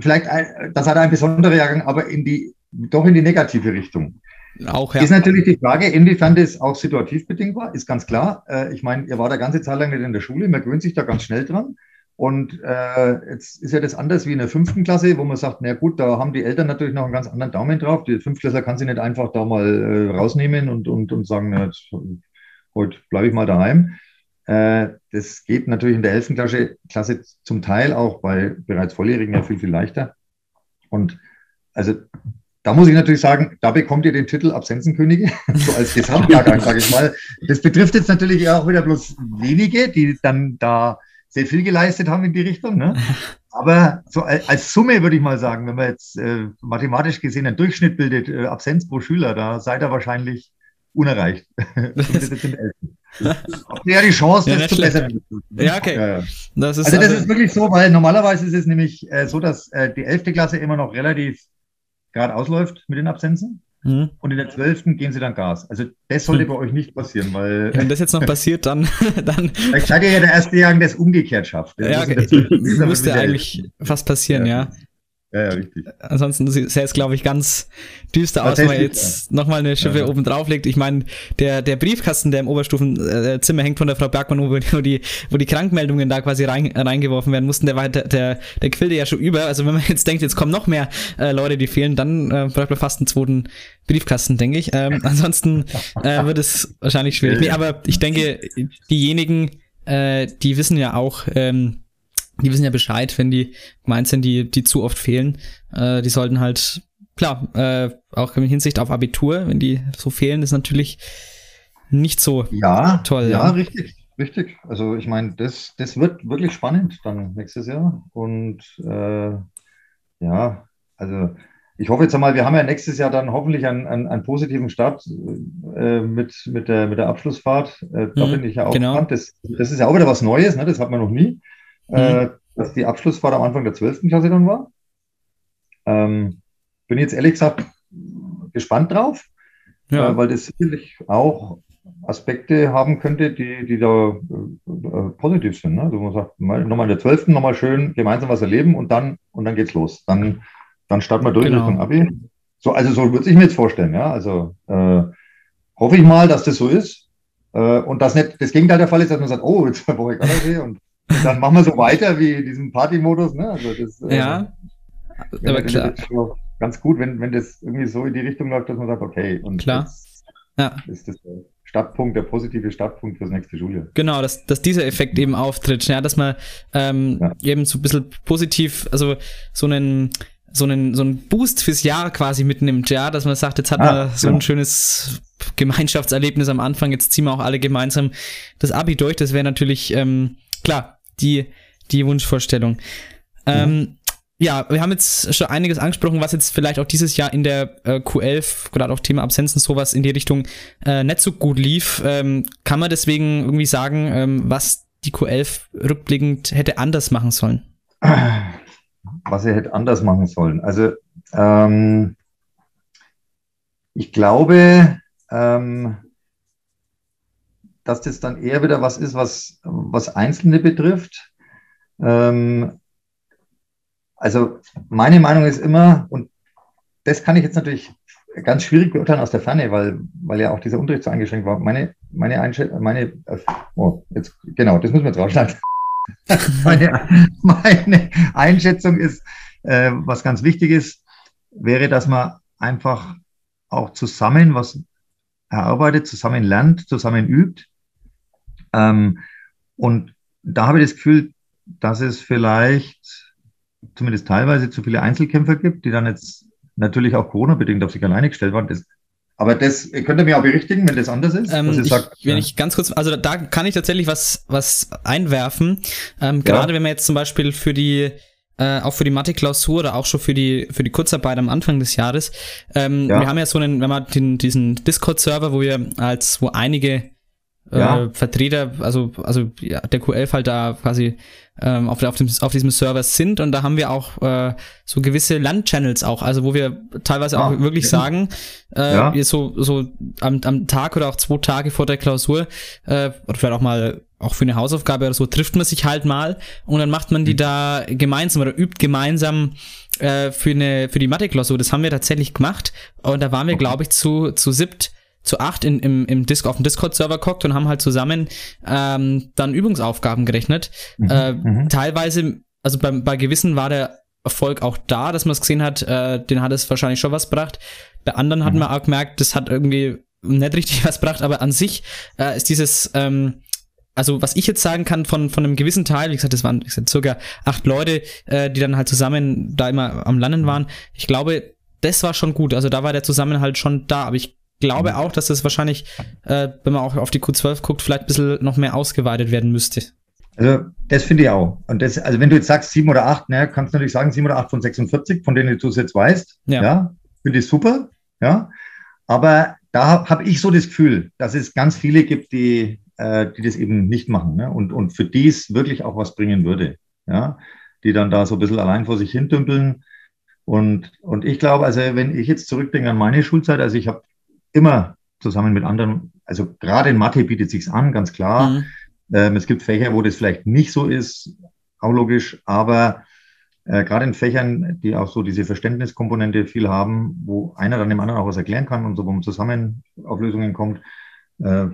vielleicht, ein, das hat ein besonderer Jahrgang, aber in die, doch in die negative Richtung. Auch, Ist natürlich die Frage, inwiefern das auch situativ bedingt war, ist ganz klar. Äh, ich meine, ihr war da ganze Zeit lang nicht in der Schule, man gewöhnt sich da ganz schnell dran. Und äh, jetzt ist ja das anders wie in der fünften Klasse, wo man sagt, na gut, da haben die Eltern natürlich noch einen ganz anderen Daumen drauf. Die Fünftklässler kann sie nicht einfach da mal äh, rausnehmen und, und, und sagen, na, jetzt, heute bleibe ich mal daheim. Äh, das geht natürlich in der 11. Klasse, Klasse zum Teil auch bei bereits Volljährigen ja viel, viel leichter. Und also da muss ich natürlich sagen, da bekommt ihr den Titel Absenzenkönige, so als Gesamtjahrgang, sage ich mal. Das betrifft jetzt natürlich auch wieder bloß wenige, die dann da sehr viel geleistet haben in die Richtung. Ne? Aber so als als Summe würde ich mal sagen, wenn man jetzt äh, mathematisch gesehen einen Durchschnitt bildet, äh, Absenz pro Schüler, da seid ihr wahrscheinlich unerreicht. Ja die Chance, Ja, das schlecht. bessern. Ja, okay. Ja, ja. Das ist also das also- ist wirklich so, weil normalerweise ist es nämlich äh, so, dass äh, die 11. Klasse immer noch relativ gerade ausläuft mit den Absenzen. Mhm. Und in der 12. geben sie dann Gas. Also das sollte Hm. bei euch nicht passieren, weil Wenn das jetzt noch passiert, dann, dann vielleicht seid ihr ja der erste Jahrgang, der es umgekehrt schafft. Ja, okay. der 12. ist aber müsste eigentlich 11.. fast passieren, ja. Ja, ja, richtig. Ansonsten sähe es, glaube ich, ganz düster aus, wenn man jetzt nochmal eine Schippe Ja. oben drauf legt. Ich meine, der, der Briefkasten, der im Oberstufenzimmer hängt von der Frau Bergmann, wo die, wo die, wo die Krankmeldungen da quasi rein, reingeworfen werden mussten, der war der, der, der quillte ja schon über. Also wenn man jetzt denkt, jetzt kommen noch mehr äh, Leute, die fehlen, dann äh, braucht man fast einen zweiten Briefkasten, denke ich. Ähm, ansonsten äh, wird es wahrscheinlich schwierig. Nee, aber ich denke, diejenigen, äh, die wissen ja auch, ähm, die wissen ja Bescheid, wenn die gemeint sind, die, die zu oft fehlen. Äh, die sollten halt, klar, äh, auch in Hinsicht auf Abitur, wenn die so fehlen, ist natürlich nicht so Ja, toll. ja, richtig, richtig. Also ich meine, das, das wird wirklich spannend dann nächstes Jahr. Und äh, ja, also ich hoffe jetzt einmal, wir haben ja nächstes Jahr dann hoffentlich einen, einen, einen positiven Start äh, mit, mit, der, mit der Abschlussfahrt. Äh, da Mhm, bin ich ja auch genau. gespannt. Das, das ist ja auch wieder was Neues, ne? das hat man noch nie, Mhm. äh, dass die Abschlussfahrt am Anfang der 12. Klasse dann war. Ähm, bin jetzt ehrlich gesagt gespannt drauf, Ja. äh, weil das sicherlich auch Aspekte haben könnte, die, die da äh, positiv sind. Ne? Also man sagt, mal, nochmal in der 12. nochmal schön gemeinsam was erleben und dann, und dann geht's los. Dann, dann starten wir durch Genau. Richtung Abi. So, also so würde ich mir jetzt vorstellen, ja. Also äh, hoffe ich mal, dass das so ist. Äh, und dass nicht das Gegenteil der Fall ist, dass man sagt, oh, jetzt brauche ich Gardasee und, und dann machen wir so weiter wie diesen Party-Modus. Ne? Also das, äh, Ja, wenn aber klar. ganz gut, wenn, wenn das irgendwie so in die Richtung läuft, dass man sagt, okay, und Klar. Ja. ist das der Startpunkt, der positive Startpunkt fürs nächste Schuljahr. Genau, dass, dass dieser Effekt eben auftritt, ja, dass man ähm, eben so ein bisschen positiv, also so einen, so einen, so einen Boost fürs Jahr quasi mitnimmt, ja, dass man sagt, jetzt hat Ah, man so genau. ein schönes Gemeinschaftserlebnis am Anfang, jetzt ziehen wir auch alle gemeinsam das Abi durch, das wäre natürlich, ähm, klar, die, die Wunschvorstellung. Ähm, ja, wir haben jetzt schon einiges angesprochen, was jetzt vielleicht auch dieses Jahr in der äh, Q11, gerade auch Thema Absenzen, sowas in die Richtung äh, nicht so gut lief. Ähm, kann man deswegen irgendwie sagen, ähm, was die Q11 rückblickend hätte anders machen sollen? was er hätte anders machen sollen. Also ähm, ich glaube, ähm, dass das dann eher wieder was ist, was, was Einzelne betrifft. Ähm, also meine Meinung ist immer, und das kann ich jetzt natürlich ganz schwierig beurteilen aus der Ferne, weil, weil ja auch dieser Unterricht so eingeschränkt war. Meine, meine Einschätzung, meine, äh, oh, jetzt, genau, das müssen wir jetzt rausschneiden. meine, meine Einschätzung ist, äh, was ganz wichtig ist, wäre, dass man einfach auch zusammen was erarbeitet, zusammen lernt, zusammen übt. Ähm, und da habe ich das Gefühl, dass es vielleicht zumindest teilweise zu viele Einzelkämpfer gibt, die dann jetzt natürlich auch Corona-bedingt auf sich alleine gestellt waren. Das, aber das könnt ihr mir auch berichtigen, wenn das anders ist. Ähm, ich, sagt, wenn ich ganz kurz, also da kann ich tatsächlich was, was einwerfen. Ähm, Gerade wenn man jetzt zum Beispiel für die äh, auch für die Mathe-Klausur oder auch schon für die für die Kurzarbeit am Anfang des Jahres. Ähm, Ja. Wir haben ja so einen, wenn man den, diesen Discord-Server, wo wir als wo einige äh, Ja. Vertreter, also also ja, der Q11 halt da quasi ähm, auf, auf, dem, auf diesem Server sind und da haben wir auch äh, so gewisse Land-Channels auch, also wo wir teilweise Ah, auch wirklich okay. sagen, äh, Ja. so, so am, am Tag oder auch zwei Tage vor der Klausur äh, oder vielleicht auch mal auch für eine Hausaufgabe oder so trifft man sich halt mal und dann macht man die da gemeinsam oder übt gemeinsam äh, für eine für die Mathe-Klausur. Das haben wir tatsächlich gemacht und da waren wir glaube ich zu zu siebt zu acht in, im, im Disc, auf dem Discord-Server geguckt und haben halt zusammen ähm, dann Übungsaufgaben gerechnet. Äh, Teilweise, also bei, bei gewissen war der Erfolg auch da, dass man es gesehen hat, äh, den hat es wahrscheinlich schon was gebracht. Bei anderen hat man auch gemerkt, das hat irgendwie nicht richtig was gebracht, aber an sich äh, ist dieses, ähm, also was ich jetzt sagen kann von, von einem gewissen Teil, wie gesagt, das waren wie gesagt, circa acht Leute, äh, die dann halt zusammen da immer am Landen waren. Ich glaube, das war schon gut. Also da war der Zusammenhalt schon da, aber ich glaube auch, dass das wahrscheinlich, äh, wenn man auch auf die Q12 guckt, vielleicht ein bisschen noch mehr ausgeweitet werden müsste. Also, das finde ich auch. Und das, also wenn du jetzt sagst sieben oder acht, ne, kannst du natürlich sagen sieben oder acht von 46, von denen du es jetzt weißt. Ja. finde ich super. Ja. Aber da habe hab ich so das Gefühl, dass es ganz viele gibt, die, äh, die das eben nicht machen. Ne? Und, und für die es wirklich auch was bringen würde. Ja. Die dann da so ein bisschen allein vor sich hin dümpeln. Und, und ich glaube, also wenn ich jetzt zurückdenke an meine Schulzeit, also ich habe immer zusammen mit anderen, also gerade in Mathe bietet sich's an, ganz klar. Mhm. Ähm, es gibt Fächer, wo das vielleicht nicht so ist, auch logisch, aber äh, gerade in Fächern, die auch so diese Verständniskomponente viel haben, wo einer dann dem anderen auch was erklären kann und so, wo man zusammen auf Lösungen kommt, äh,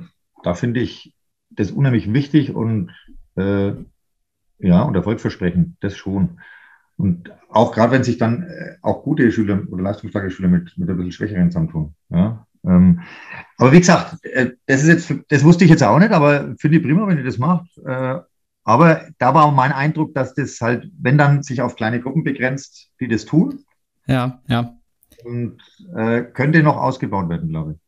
da finde ich das unheimlich wichtig und äh, ja, und erfolgversprechend, das schon. Und auch gerade wenn sich dann äh, auch gute Schüler oder leistungsstarke Schüler mit, mit ein bisschen Schwächeren zusammentun. Ja. Ähm, aber wie gesagt, äh, das ist jetzt, das wusste ich jetzt auch nicht, aber finde ich prima, wenn ihr das macht. Äh, aber da war auch mein Eindruck, dass das halt, wenn dann sich auf kleine Gruppen begrenzt, die das tun, Ja, ja. und äh, könnte noch ausgebaut werden, glaube ich.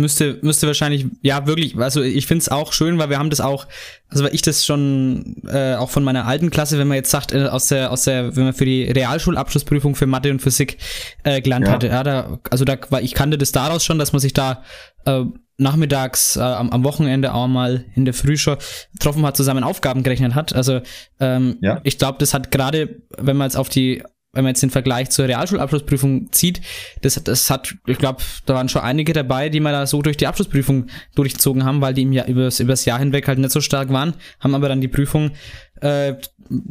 Müsste, müsste wahrscheinlich, ja, wirklich, also ich finde es auch schön, weil wir haben das auch, also weil ich das schon äh, auch von meiner alten Klasse, wenn man jetzt sagt, äh, aus der, aus der, wenn man für die Realschulabschlussprüfung für Mathe und Physik äh, gelernt Ja. hatte, ja, da, also da, weil ich kannte das daraus schon, dass man sich da äh, nachmittags äh, am, am Wochenende auch mal in der Früh schon getroffen hat, zusammen Aufgaben gerechnet hat. Also ähm, Ja. ich glaube, das hat gerade, wenn man jetzt auf die wenn man jetzt den Vergleich zur Realschulabschlussprüfung zieht, das, das hat, ich glaube, da waren schon einige dabei, die mal da so durch die Abschlussprüfung durchgezogen haben, weil die im Jahr, übers, übers Jahr hinweg halt nicht so stark waren, haben aber dann die Prüfung, äh,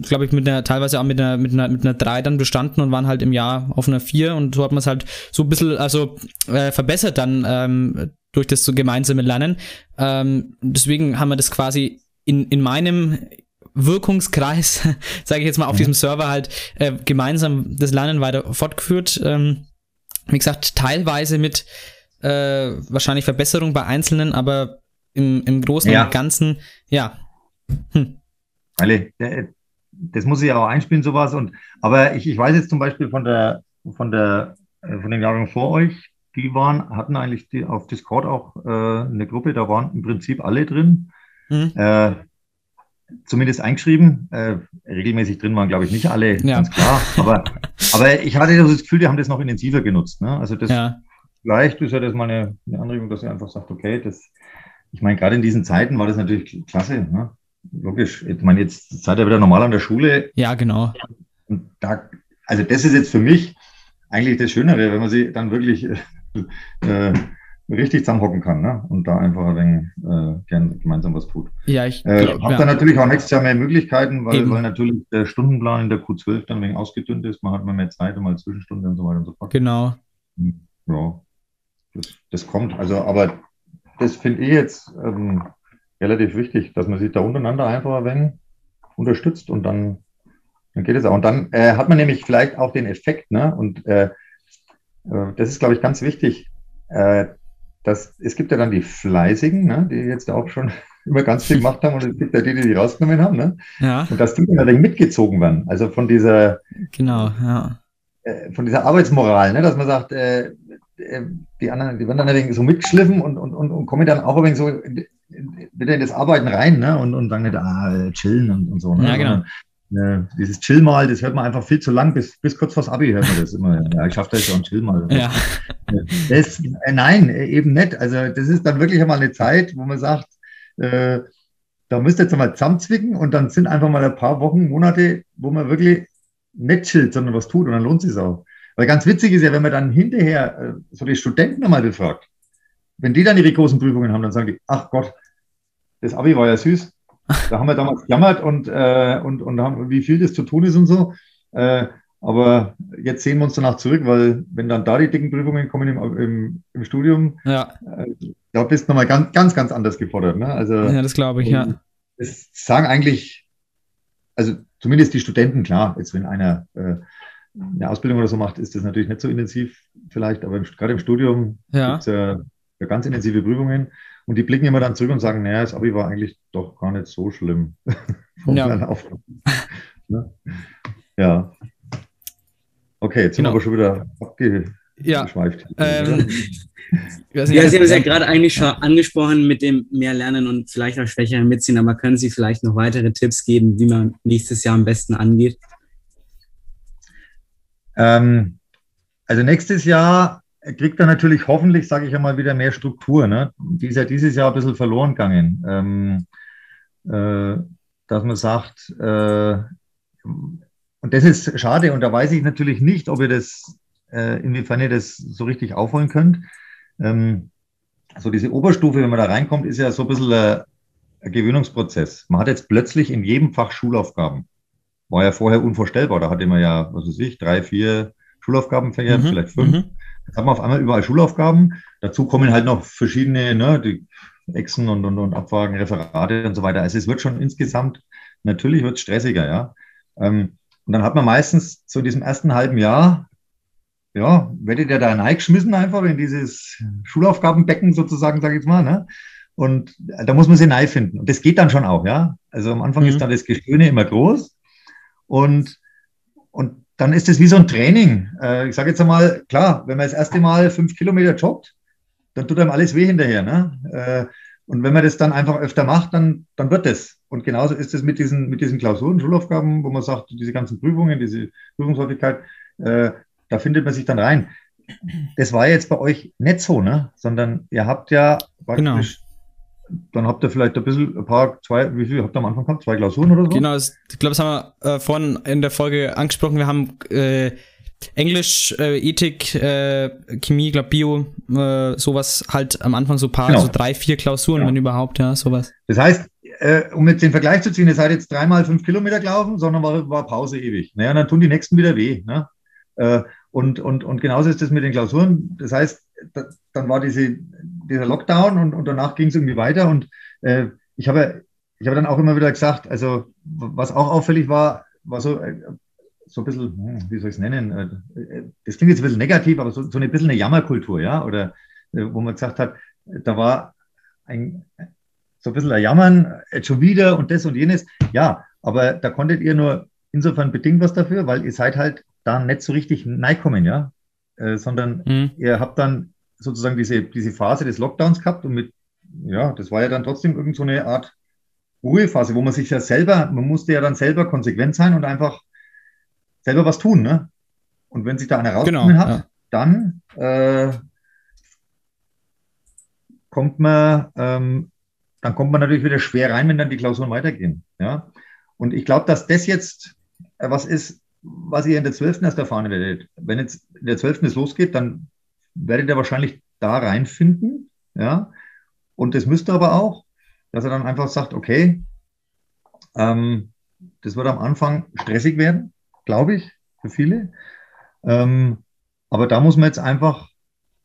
glaube ich, mit einer, teilweise auch mit einer, mit einer, mit einer 3 dann bestanden und waren halt im Jahr auf einer 4 und so hat man es halt so ein bisschen, also äh, verbessert dann ähm, durch das so gemeinsame Lernen. Ähm, deswegen haben wir das quasi in, in meinem Wirkungskreis, sage ich jetzt mal, auf diesem Server halt äh, gemeinsam das Lernen weiter fortgeführt. Ähm, wie gesagt, teilweise mit äh, wahrscheinlich Verbesserung bei Einzelnen, aber im, im Großen Ja. und Ganzen, ja. Hm. Alle, äh, das muss ich ja auch einspielen, sowas. Und, aber ich, ich weiß jetzt zum Beispiel von der, von der, äh, von dem Jahrgang vor euch, die waren, hatten eigentlich die, auf Discord auch äh, eine Gruppe, da waren im Prinzip alle drin. Mhm. Äh, zumindest eingeschrieben. Äh, regelmäßig drin waren, glaube ich, nicht alle, Ja. ganz klar. Aber, aber ich hatte das Gefühl, die haben das noch intensiver genutzt. Ne? Also das Ja. vielleicht ist ja das mal eine, eine Anregung, dass ihr einfach sagt, okay, das, ich meine, gerade in diesen Zeiten war das natürlich klasse. Ne? Logisch. Ich meine, jetzt seid ihr wieder normal an der Schule. Ja, genau. Und da, also das ist jetzt für mich eigentlich das Schönere, wenn man sie dann wirklich äh, äh, richtig zusammenhocken kann ne? und da einfach ein wenig, äh, gern gemeinsam was tut. Ja, ich Äh, glaub, hab ja. dann natürlich auch nächstes Jahr mehr Möglichkeiten, weil, Eben. weil natürlich der Stundenplan in der Q12 dann ein wenig ausgedünnt ist. Man hat mal mehr Zeit und mal Zwischenstunden und so weiter und so fort. Genau. Ja, das, das kommt. Also, aber das finde ich jetzt ähm, relativ wichtig, dass man sich da untereinander einfach ein wenig unterstützt und dann, dann geht es auch. Und dann äh, hat man nämlich vielleicht auch den Effekt, ne? Und äh, äh, das ist, glaube ich, ganz wichtig. Äh, dass, es gibt ja dann die Fleißigen, ne? die jetzt auch schon immer ganz viel gemacht haben und es gibt ja die, die die rausgenommen haben. Ne? Ja, Und dass die dann mitgezogen werden. Also von dieser, genau, ja. äh, von dieser Arbeitsmoral, ne? dass man sagt, äh, äh, die anderen, die werden dann ein wenig so mitgeschliffen und, und, und, und kommen dann auch ein wenig so wieder in das Arbeiten rein ne? und, und sagen nicht, ah, chillen und, und so. Ne? Ja, genau. Äh, dieses Chill mal, das hört man einfach viel zu lang, bis, bis kurz vors Abi hört man das immer. Ja, ich schaffe das ja und chill mal. Ja. Das, äh, nein, äh, eben nicht. Also das ist dann wirklich einmal eine Zeit, wo man sagt, äh, da müsst ihr jetzt mal zusammenzwicken und dann sind einfach mal ein paar Wochen, Monate, wo man wirklich nicht chillt, sondern was tut und dann lohnt es sich auch. Weil ganz witzig ist ja, wenn man dann hinterher äh, so die Studenten einmal befragt, wenn die dann ihre großen Prüfungen haben, dann sagen die, ach Gott, das Abi war ja süß. Da haben wir damals gejammert und, äh, und, und haben, wie viel das zu tun ist und so. Äh, aber jetzt sehen wir uns danach zurück, weil wenn dann da die dicken Prüfungen kommen im, im, im Studium, Ja, äh, da bist du nochmal ganz, ganz, ganz anders gefordert. Ne? Also, ja das glaube ich, ja. das sagen eigentlich, also zumindest die Studenten, klar, jetzt wenn einer äh, eine Ausbildung oder so macht, ist das natürlich nicht so intensiv vielleicht, aber im, gerade im Studium Ja. gibt es ja, ja ganz intensive Prüfungen und die blicken immer dann zurück und sagen, naja, das Abi war eigentlich doch gar nicht so schlimm. Vom Ja. ne? Ja. Okay, jetzt Genau. sind wir aber schon wieder Ja. abgeschweift. Ähm, weiß nicht, Ja, Sie haben es ja ähm, gerade eigentlich schon angesprochen mit dem mehr lernen und vielleicht auch schwächer mitziehen, aber können Sie vielleicht noch weitere Tipps geben, wie man nächstes Jahr am besten angeht? Ähm, also nächstes Jahr kriegt er natürlich hoffentlich, sage ich einmal, wieder mehr Struktur. Ne? Die ist ja dieses Jahr ein bisschen verloren gegangen. Ähm, äh, dass man sagt, äh, und das ist schade und da weiß ich natürlich nicht, ob ihr das, äh, inwiefern ihr das so richtig aufholen könnt. Ähm, so diese Oberstufe, wenn man da reinkommt, ist ja so ein bisschen ein, ein Gewöhnungsprozess. Man hat jetzt plötzlich in jedem Fach Schulaufgaben. War ja vorher unvorstellbar. Da hatte man ja, was weiß ich, drei, vier Schulaufgabenfächer, Mhm, vielleicht fünf. mhm. Jetzt haben wir auf einmal überall Schulaufgaben. Dazu kommen halt noch verschiedene, ne, die Echsen und, und, und Abfragen, Referate und so weiter. Also es wird schon insgesamt, natürlich wird es stressiger, ja. Ähm, und dann hat man meistens in diesem ersten halben Jahr, ja, werdet ihr da reingeschmissen einfach in dieses Schulaufgabenbecken sozusagen, sage ich jetzt mal, ne? Und da muss man sie neu finden. Und das geht dann schon auch, ja. Also am Anfang Mhm. ist dann das Gestöhne immer groß. Und, und dann ist es wie so ein Training. Äh, ich sage jetzt einmal, klar, wenn man das erste Mal fünf Kilometer joggt, dann tut einem alles weh hinterher. Ne? Äh, und wenn man das dann einfach öfter macht, dann, dann wird das. Und genauso ist es mit diesen, mit diesen Klausuren, Schulaufgaben, wo man sagt, diese ganzen Prüfungen, diese Prüfungshäufigkeit, äh, da findet man sich dann rein. Das war jetzt bei euch nicht so, ne? Sondern ihr habt ja praktisch, dann habt ihr vielleicht ein bisschen, ein paar, zwei, wie viel habt ihr am Anfang gehabt? Zwei Klausuren oder so? Genau, das, ich glaube, das haben wir äh, vorhin in der Folge angesprochen. Wir haben äh, Englisch, äh, Ethik, äh, Chemie, glaube Bio, äh, sowas halt am Anfang so ein paar, Genau. so drei, vier Klausuren, wenn überhaupt, ja, sowas. Das heißt, äh, um jetzt den Vergleich zu ziehen, ihr seid jetzt dreimal fünf Kilometer gelaufen, sondern war, war Pause ewig. Naja, dann tun die nächsten wieder weh. Ne? Äh, und, und, und genauso ist das mit den Klausuren. Das heißt, da, dann war diese, dieser Lockdown und, und danach ging es irgendwie weiter. Und äh, ich habe ich habe dann auch immer wieder gesagt, also was auch auffällig war, war so, äh, so ein bisschen, hm, wie soll ich es nennen? Äh, Das klingt jetzt ein bisschen negativ, aber so, so ein bisschen eine Jammerkultur, ja, oder äh, wo man gesagt hat, da war ein, so ein bisschen ein Jammern, jetzt schon wieder und das und jenes. Ja, aber da konntet ihr nur insofern bedingt was dafür, weil ihr seid halt da nicht so richtig reinkommen, ja, äh, sondern Mhm. ihr habt dann sozusagen diese, diese Phase des Lockdowns gehabt und mit, ja, das war ja dann trotzdem irgend so eine Art Ruhephase, wo man sich ja selber, man musste ja dann selber konsequent sein und einfach selber was tun, ne? Und wenn sich da einer rausgenommen Genau, hat, ja. dann äh, kommt man, ähm, dann kommt man natürlich wieder schwer rein, wenn dann die Klausuren weitergehen. Ja? Und ich glaube, dass das jetzt äh, was ist, was ihr in der 12. erst erfahren werdet. Wenn jetzt in der 12. es losgeht, dann werdet ihr wahrscheinlich da reinfinden. Ja? Und das müsst ihr aber auch, dass er dann einfach sagt, okay, ähm, das wird am Anfang stressig werden, glaube ich, für viele. Ähm, aber da muss man jetzt einfach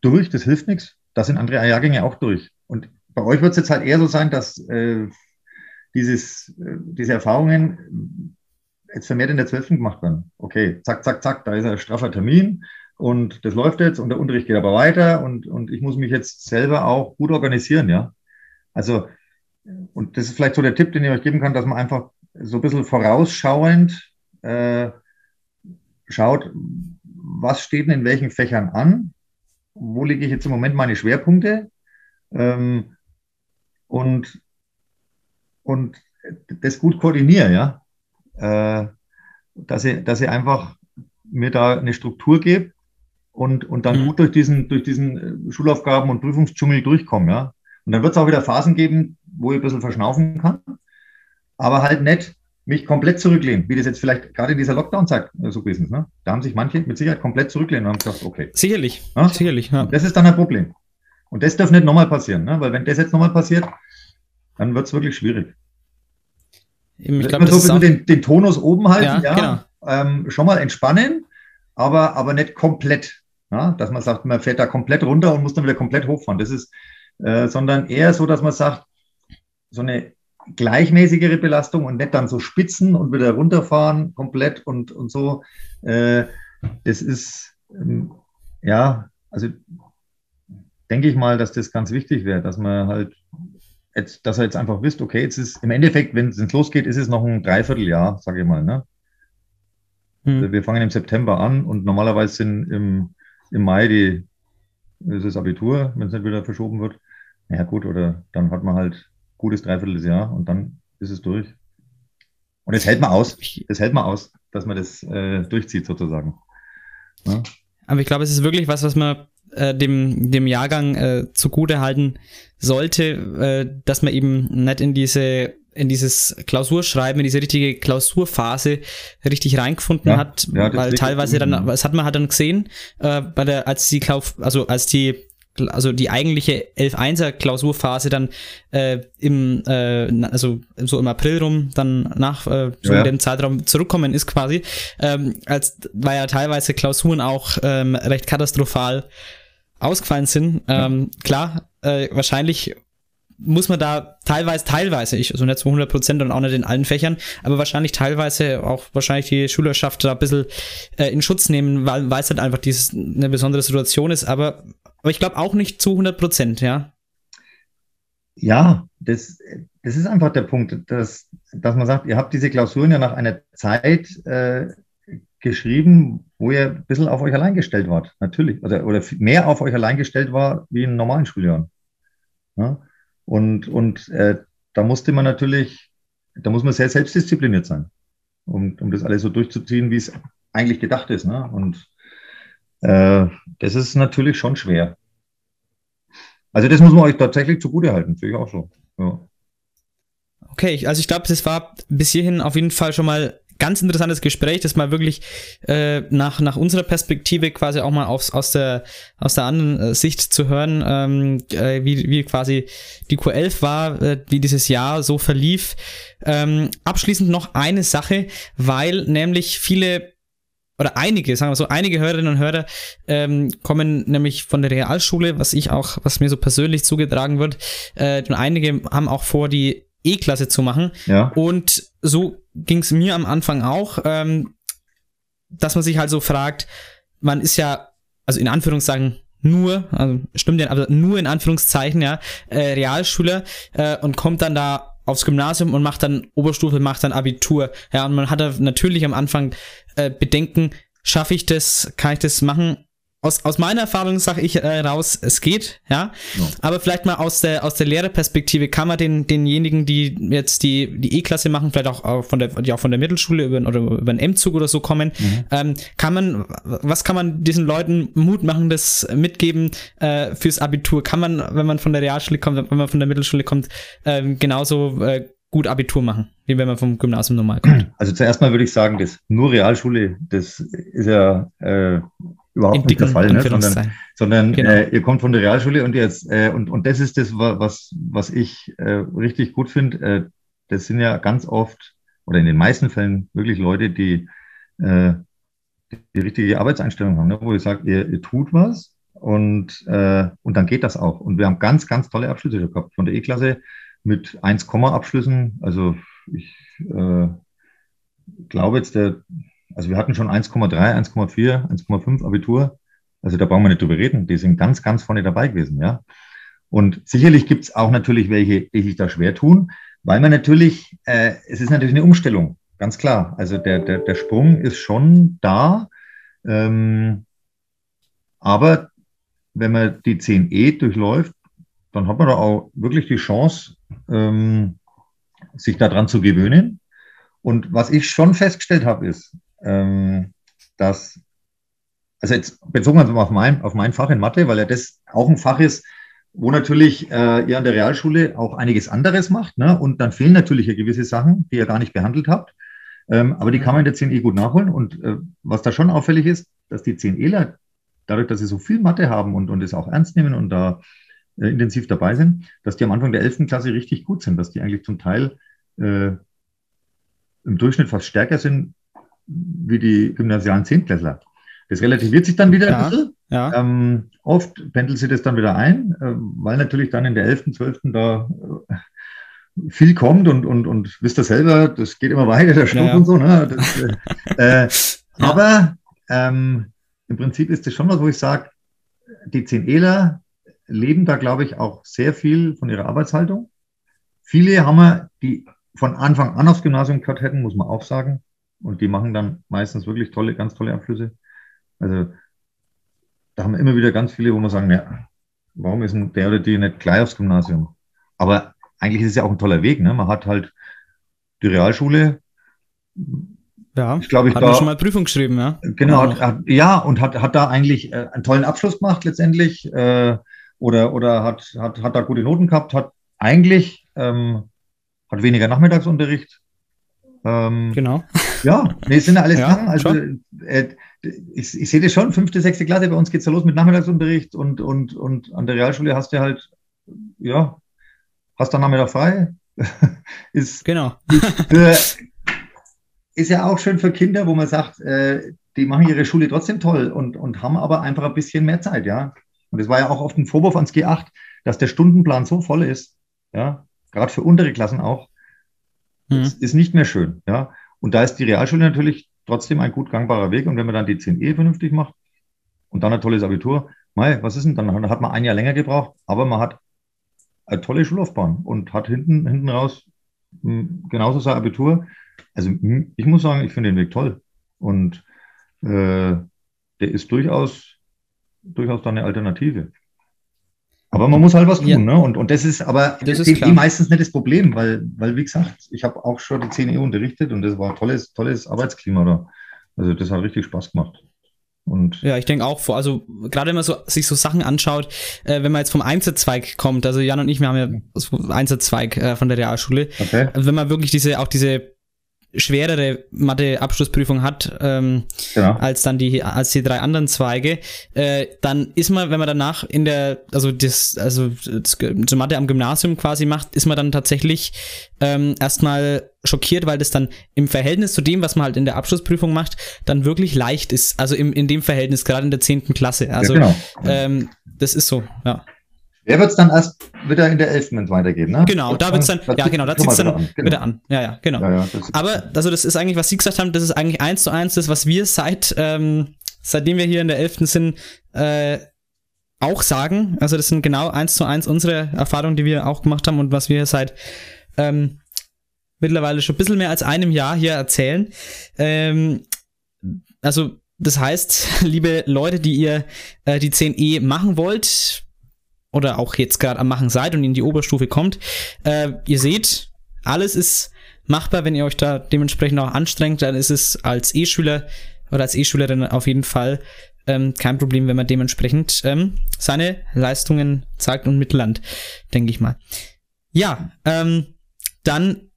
durch, das hilft nichts. Da sind andere Jahrgänge auch durch. Und bei euch wird es jetzt halt eher so sein, dass äh, dieses, äh, diese Erfahrungen jetzt vermehrt in der 12. gemacht werden. Okay, zack, zack, zack, da ist ein straffer Termin und das läuft jetzt und der Unterricht geht aber weiter und, und ich muss mich jetzt selber auch gut organisieren, ja. Also, und das ist vielleicht so der Tipp, den ich euch geben kann, dass man einfach so ein bisschen vorausschauend äh, schaut, was steht denn in welchen Fächern an, wo lege ich jetzt im Moment meine Schwerpunkte ähm, und, und das gut koordiniere, ja. Äh, dass ich, dass ich einfach mir da eine Struktur gebe und, und dann gut durch diesen, durch diesen äh, Schulaufgaben- und Prüfungsdschungel durchkomme, ja. Und dann wird es auch wieder Phasen geben, wo ich ein bisschen verschnaufen kann, aber halt nicht mich komplett zurücklehnen, wie das jetzt vielleicht gerade in dieser Lockdown-Zeit äh, so gewesen ist. Ne? Da haben sich manche mit Sicherheit komplett zurücklehnen und haben gesagt, okay. Sicherlich, Ja? sicherlich, ja. Das ist dann ein Problem. Und das darf nicht nochmal passieren, ne? weil wenn das jetzt nochmal passiert, dann wird es wirklich schwierig. Ich glaube, so ein den, den Tonus oben halten, Ja, ja, genau. ähm, schon mal entspannen, aber, aber nicht komplett. Ja? Dass man sagt, man fährt da komplett runter und muss dann wieder komplett hochfahren. Das ist, äh, sondern eher so, dass man sagt, so eine gleichmäßigere Belastung und nicht dann so spitzen und wieder runterfahren komplett und, und so. Äh, das ist, ähm, ja, also denke ich mal, dass das ganz wichtig wäre, dass man halt jetzt, dass er jetzt einfach wisst, okay, jetzt ist im Endeffekt, wenn es losgeht, ist es noch ein Dreivierteljahr, sage ich mal, ne? Hm. Wir fangen im September an und normalerweise sind im, im Mai die, ist das Abitur, wenn es nicht wieder verschoben wird. Ja gut, oder dann hat man halt gutes Dreivierteljahr und dann ist es durch. Und das hält man aus. Das hält man aus, dass man das äh, durchzieht sozusagen. Ja? aber ich glaube, es ist wirklich was, was man äh, dem, dem Jahrgang äh, zugute halten sollte, äh, dass man eben nicht in diese in dieses Klausurschreiben, in diese richtige Klausurphase richtig reingefunden Ja, hat, ja, weil teilweise dann, Mhm. das hat man halt dann gesehen, äh, bei der, als die Klauf, also als die also die eigentliche 11-1er Klausurphase dann äh, im, äh, also so im April rum dann nach äh, so Ja, dem Zeitraum zurückkommen ist quasi, ähm, als weil ja teilweise Klausuren auch ähm, recht katastrophal ausgefallen sind. Ähm, klar, äh, wahrscheinlich muss man da teilweise, teilweise, ich, also nicht zu 100 Prozent und auch nicht in allen Fächern, aber wahrscheinlich teilweise auch wahrscheinlich die Schülerschaft da ein bisschen äh, in Schutz nehmen, weil es halt einfach dieses, eine besondere Situation ist, aber, aber ich glaube auch nicht zu 100 Prozent, ja. Ja, das, das ist einfach der Punkt, dass, dass man sagt, ihr habt diese Klausuren ja nach einer Zeit äh, geschrieben, wo ihr ein bisschen auf euch allein gestellt wart, natürlich. Oder, oder mehr auf euch allein gestellt war wie in normalen Schuljahren. Ja? Und, und äh, da musste man natürlich, da muss man sehr selbstdiszipliniert sein, um, um das alles so durchzuziehen, wie es eigentlich gedacht ist. Ne? Und äh, das ist natürlich schon schwer. Also das muss man euch tatsächlich zugutehalten, finde ich auch so. Ja. Okay, also ich glaube, das war bis hierhin auf jeden Fall schon mal ganz interessantes Gespräch, das mal wirklich äh, nach, nach unserer Perspektive quasi auch mal aufs, aus, der, aus der anderen äh, Sicht zu hören, ähm, äh, wie, wie quasi die Q11 war, äh, wie dieses Jahr so verlief. Ähm, abschließend noch eine Sache, weil nämlich viele oder einige, sagen wir so, einige Hörerinnen und Hörer ähm, kommen nämlich von der Realschule, was ich auch, was mir so persönlich zugetragen wird, äh, und einige haben auch vor, die E-Klasse zu machen. Ja. Und so ging es mir am Anfang auch, ähm, dass man sich halt so fragt, man ist ja, also in Anführungszeichen nur, also stimmt ja, aber nur in Anführungszeichen, ja, äh, Realschüler äh, und kommt dann da aufs Gymnasium und macht dann Oberstufe, macht dann Abitur. Ja, und man hat natürlich am Anfang äh, Bedenken, schaffe ich das, kann ich das machen? Aus, aus meiner Erfahrung sage ich äh, raus, es geht, ja. Aber vielleicht mal aus der, aus der Lehrerperspektive kann man den, denjenigen, die jetzt die, die E-Klasse machen, vielleicht auch, auch von der, die auch von der Mittelschule über, oder über einen M-Zug oder so kommen, ähm, kann man, was kann man diesen Leuten mutmachendes mitgeben äh, fürs Abitur? Kann man, wenn man von der Realschule kommt, wenn man von der Mittelschule kommt, ähm, genauso äh, gut Abitur machen, wie wenn man vom Gymnasium normal kommt? Also zuerst mal würde ich sagen, das nur Realschule, das ist ja äh, überhaupt nicht der Fall, ne? sondern, sondern Genau. äh, ihr kommt von der Realschule und jetzt äh, und und das ist das, wa- was was ich äh, richtig gut finde. Äh, das sind ja ganz oft oder in den meisten Fällen wirklich Leute, die äh, die, richtige Arbeitseinstellung haben, ne? wo ich sage, ihr, ihr tut was und äh, und dann geht das auch. Und wir haben ganz ganz tolle Abschlüsse gehabt von der E-Klasse mit 1, Abschlüssen. Also ich äh, glaube jetzt der also wir hatten schon 1,3, 1,4, 1,5 Abitur. Also da brauchen wir nicht drüber reden. Die sind ganz, ganz vorne dabei gewesen, ja. Und sicherlich gibt es auch natürlich welche, die sich da schwer tun, weil man natürlich, äh, es ist natürlich eine Umstellung, ganz klar. Also der, der, der Sprung ist schon da. Ähm, aber wenn man die 10e durchläuft, dann hat man da auch wirklich die Chance, ähm, sich daran zu gewöhnen. Und was ich schon festgestellt habe, ist, ähm, dass, also jetzt bezogen wir auf mein, auf mein Fach in Mathe, weil ja das auch ein Fach ist, wo natürlich äh, ihr an der Realschule auch einiges anderes macht. Ne? Und dann fehlen natürlich ja gewisse Sachen, die ihr gar nicht behandelt habt. Ähm, aber die kann man in der 10e gut nachholen. Und äh, was da schon auffällig ist, dass die 10eler, dadurch, dass sie so viel Mathe haben und, und es auch ernst nehmen und da äh, intensiv dabei sind, dass die am Anfang der 11. Klasse richtig gut sind, dass die eigentlich zum Teil äh, im Durchschnitt fast stärker sind wie die gymnasialen Zehntklässler. Das relativiert sich dann wieder Ja, ein bisschen. ja. Ähm, oft pendelt sich das dann wieder ein, äh, weil natürlich dann in der 11., 12. da äh, viel kommt und, und, und wisst ihr selber, das geht immer weiter, der Schluck Ja, und so. Ne? Das, äh, äh, Aber ähm, im Prinzip ist das schon was, wo ich sage, die 10eler leben da, glaube ich, auch sehr viel von ihrer Arbeitshaltung. Viele haben wir, die von Anfang an aufs Gymnasium gehört hätten, muss man auch sagen. Und die machen dann meistens wirklich tolle, ganz tolle Abschlüsse. Also da haben wir immer wieder ganz viele, wo wir sagen, ja, warum ist denn der oder die nicht gleich aufs Gymnasium? Aber eigentlich ist es ja auch ein toller Weg. Ne? Man hat halt die Realschule, Ja, ich glaube, ich hat da, man schon mal Prüfung geschrieben, ja. Genau, hat, hat, ja, und hat, hat da eigentlich äh, einen tollen Abschluss gemacht letztendlich äh, oder, oder hat, hat, hat da gute Noten gehabt, hat eigentlich ähm, hat weniger Nachmittagsunterricht. Ähm, Genau. Ja, nee, es sind ja alles Ja, Sachen. Also äh, ich, ich sehe das schon, fünfte, sechste Klasse, bei uns geht's ja los mit Nachmittagsunterricht und, und, und an der Realschule hast du halt, ja, hast dann Nachmittag frei. ist, genau. für, ist ja auch schön für Kinder, wo man sagt, äh, die machen ihre Schule trotzdem toll und, und haben aber einfach ein bisschen mehr Zeit, ja. Und es war ja auch oft ein Vorwurf ans G8, dass der Stundenplan so voll ist, ja, gerade für untere Klassen auch, Mhm. ist, nicht mehr schön, ja. Und da ist die Realschule natürlich trotzdem ein gut gangbarer Weg. Und wenn man dann die 10e vernünftig macht und dann ein tolles Abitur, mei, was ist denn dann? Hat man ein Jahr länger gebraucht, aber man hat eine tolle Schullaufbahn und hat hinten, hinten raus mh, genauso sein Abitur. Also mh, ich muss sagen, ich finde den Weg toll. Und äh, der ist durchaus, durchaus dann eine Alternative. Aber man muss halt was tun, Ja. ne? Und, und das ist aber Das ist die meistens nicht das Problem, weil, weil wie gesagt, ich habe auch schon die 10 unterrichtet und das war ein tolles, tolles Arbeitsklima da. Also das hat richtig Spaß gemacht. Und Ja, ich denke auch, vor, also gerade wenn man so, sich so Sachen anschaut, äh, wenn man jetzt vom Einzelzweig kommt, also Jan und ich, wir haben ja so Einzelzweig äh, von der Realschule, Okay. also wenn man wirklich diese, auch diese schwerere Mathe-Abschlussprüfung hat, ähm, Genau. als dann die, als die drei anderen Zweige, äh, dann ist man, wenn man danach in der, also das, also das, so Mathe am Gymnasium quasi macht, ist man dann tatsächlich ähm, erstmal schockiert, weil das dann im Verhältnis zu dem, was man halt in der Abschlussprüfung macht, dann wirklich leicht ist. Also im, in dem Verhältnis, gerade in der 10. Klasse. Also genau. ähm, das ist so, ja. Der wird es dann erst wieder in der 11. wenn es weitergeht, ne? Genau, da wird's dann, Das ja genau, da zieht mal dann wieder an, wieder an. Ja, ja, genau. Ja, ja, Aber, also das ist eigentlich, was Sie gesagt haben, das ist eigentlich eins zu eins das, was wir seit, ähm, seitdem wir hier in der 11. sind, äh, auch sagen. Also das sind genau eins zu eins unsere Erfahrungen, die wir auch gemacht haben und was wir seit ähm, mittlerweile schon ein bisschen mehr als einem Jahr hier erzählen. Ähm, also das heißt, liebe Leute, die ihr äh, die 10e machen wollt oder auch jetzt gerade am Machen seid und in die Oberstufe kommt, äh, ihr seht, alles ist machbar, wenn ihr euch da dementsprechend auch anstrengt, dann ist es als E-Schüler oder als E-Schülerin auf jeden Fall ähm, kein Problem, wenn man dementsprechend ähm, seine Leistungen zeigt und mittelland, denke ich mal. Ja, ähm, dann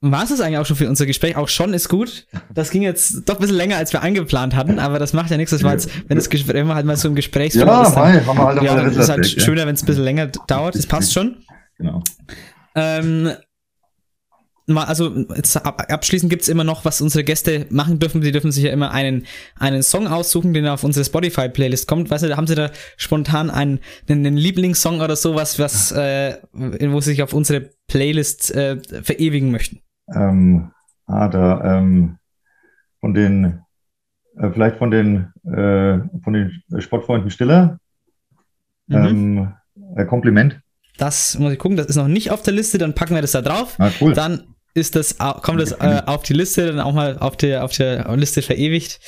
war es eigentlich auch schon für unser Gespräch. Auch schon ist gut. Das ging jetzt doch ein bisschen länger, als wir eingeplant hatten, aber das macht ja nichts. Das war jetzt, wenn, das Gespräch, wenn man halt mal so im Gesprächsflow Ja, ist, dann, mei, haben wir halt ja, ist es halt weg, ja. schöner, wenn es ein bisschen länger dauert. Das passt schon. Genau. Ähm, also abschließend gibt's immer noch, was unsere Gäste machen dürfen. Sie dürfen sich ja immer einen, einen Song aussuchen, den auf unsere Spotify-Playlist kommt. Weißt du, haben sie da spontan einen, einen, einen Lieblingssong oder sowas, was, äh, wo sie sich auf unsere Playlist äh, verewigen möchten? Ähm, ah, da, ähm, von den, äh, vielleicht von den, äh, von den Sportfreunden Stiller. Mhm. Ähm, äh, Kompliment. Das muss ich gucken, das ist noch nicht auf der Liste, dann packen wir das da drauf. Ah, cool. Dann ist das, kommt das äh, auf die Liste, dann auch mal auf der, auf der Liste verewigt.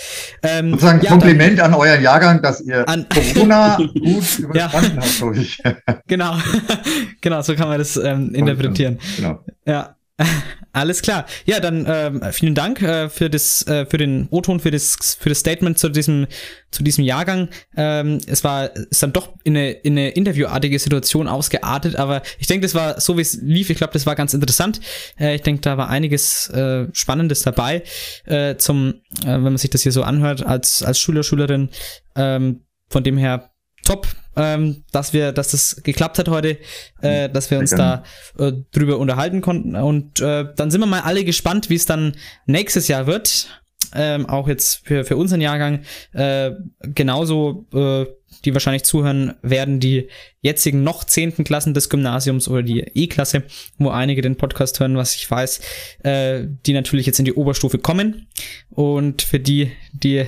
Ähm, Sozusagen ja, Kompliment an euren Jahrgang, dass ihr An- Corona gut überstanden habt, glaube ich. Genau, genau, so kann man das ähm, interpretieren. Genau. Ja, alles klar. Ja, dann ähm, vielen Dank äh, für das, äh, für den O-Ton, für das, für das Statement zu diesem, zu diesem Jahrgang. Ähm, es war, ist dann doch in eine, in eine interviewartige Situation ausgeartet, aber ich denke, das war so, wie es lief. Ich glaube, das war ganz interessant. Äh, ich denke, da war einiges äh, Spannendes dabei. Äh, zum, äh, wenn man sich das hier so anhört als als Schüler, Schülerin. Ähm, von dem her top, ähm, dass wir, dass das geklappt hat heute, äh, dass wir uns da äh, drüber unterhalten konnten. Und äh, dann sind wir mal alle gespannt, wie es dann nächstes Jahr wird. Ähm, auch jetzt für, für unseren Jahrgang äh, genauso, äh, die wahrscheinlich zuhören werden, die jetzigen noch zehnten Klassen des Gymnasiums oder die E-Klasse, wo einige den Podcast hören, was ich weiß, äh, die natürlich jetzt in die Oberstufe kommen. Und für die, die,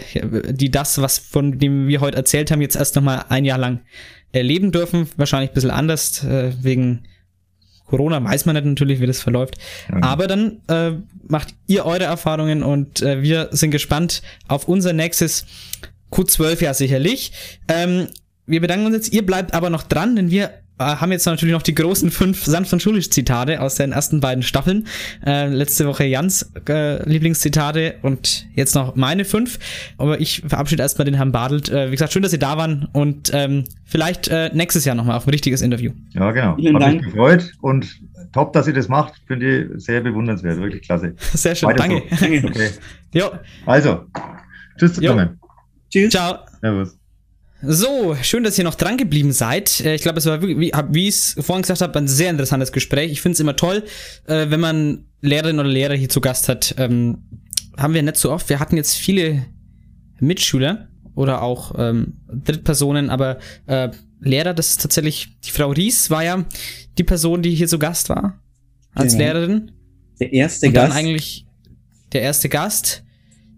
die das, was von dem wir heute erzählt haben, jetzt erst nochmal ein Jahr lang erleben dürfen, wahrscheinlich ein bisschen anders, äh, wegen Corona weiß man nicht natürlich, wie das verläuft. Aber dann äh, macht ihr eure Erfahrungen und äh, wir sind gespannt auf unser nächstes Q12 ja sicherlich. Ähm, wir bedanken uns jetzt. Ihr bleibt aber noch dran, denn wir haben jetzt natürlich noch die großen fünf sanft und schulisch Zitate aus den ersten beiden Staffeln. Äh, letzte Woche Jans äh, Lieblingszitate und jetzt noch meine fünf. Aber ich verabschiede erstmal den Herrn Badelt. Äh, wie gesagt, schön, dass Sie da waren und ähm, vielleicht äh, nächstes Jahr nochmal auf ein richtiges Interview. Ja, genau. Vielen Hat Dank. mich gefreut und top, dass ihr das macht. Finde ich sehr bewundernswert. Wirklich klasse. Sehr schön, Weiter danke. So. Okay. Jo. Also, tschüss zusammen. Tschüss. Ciao. Servus. So, schön, dass ihr noch dran geblieben seid. Äh, Ich glaube, es war wirklich, wie, wie ich es vorhin gesagt habe, ein sehr interessantes Gespräch. Ich finde es immer toll, äh, wenn man Lehrerinnen oder Lehrer hier zu Gast hat. Ähm, haben wir nicht so oft. Wir hatten jetzt viele Mitschüler oder auch ähm, Drittpersonen, aber äh, Lehrer, das ist tatsächlich, die Frau Ries war ja die Person, die hier zu Gast war. Als Genau. Lehrerin. Der erste und dann Gast. eigentlich der erste Gast.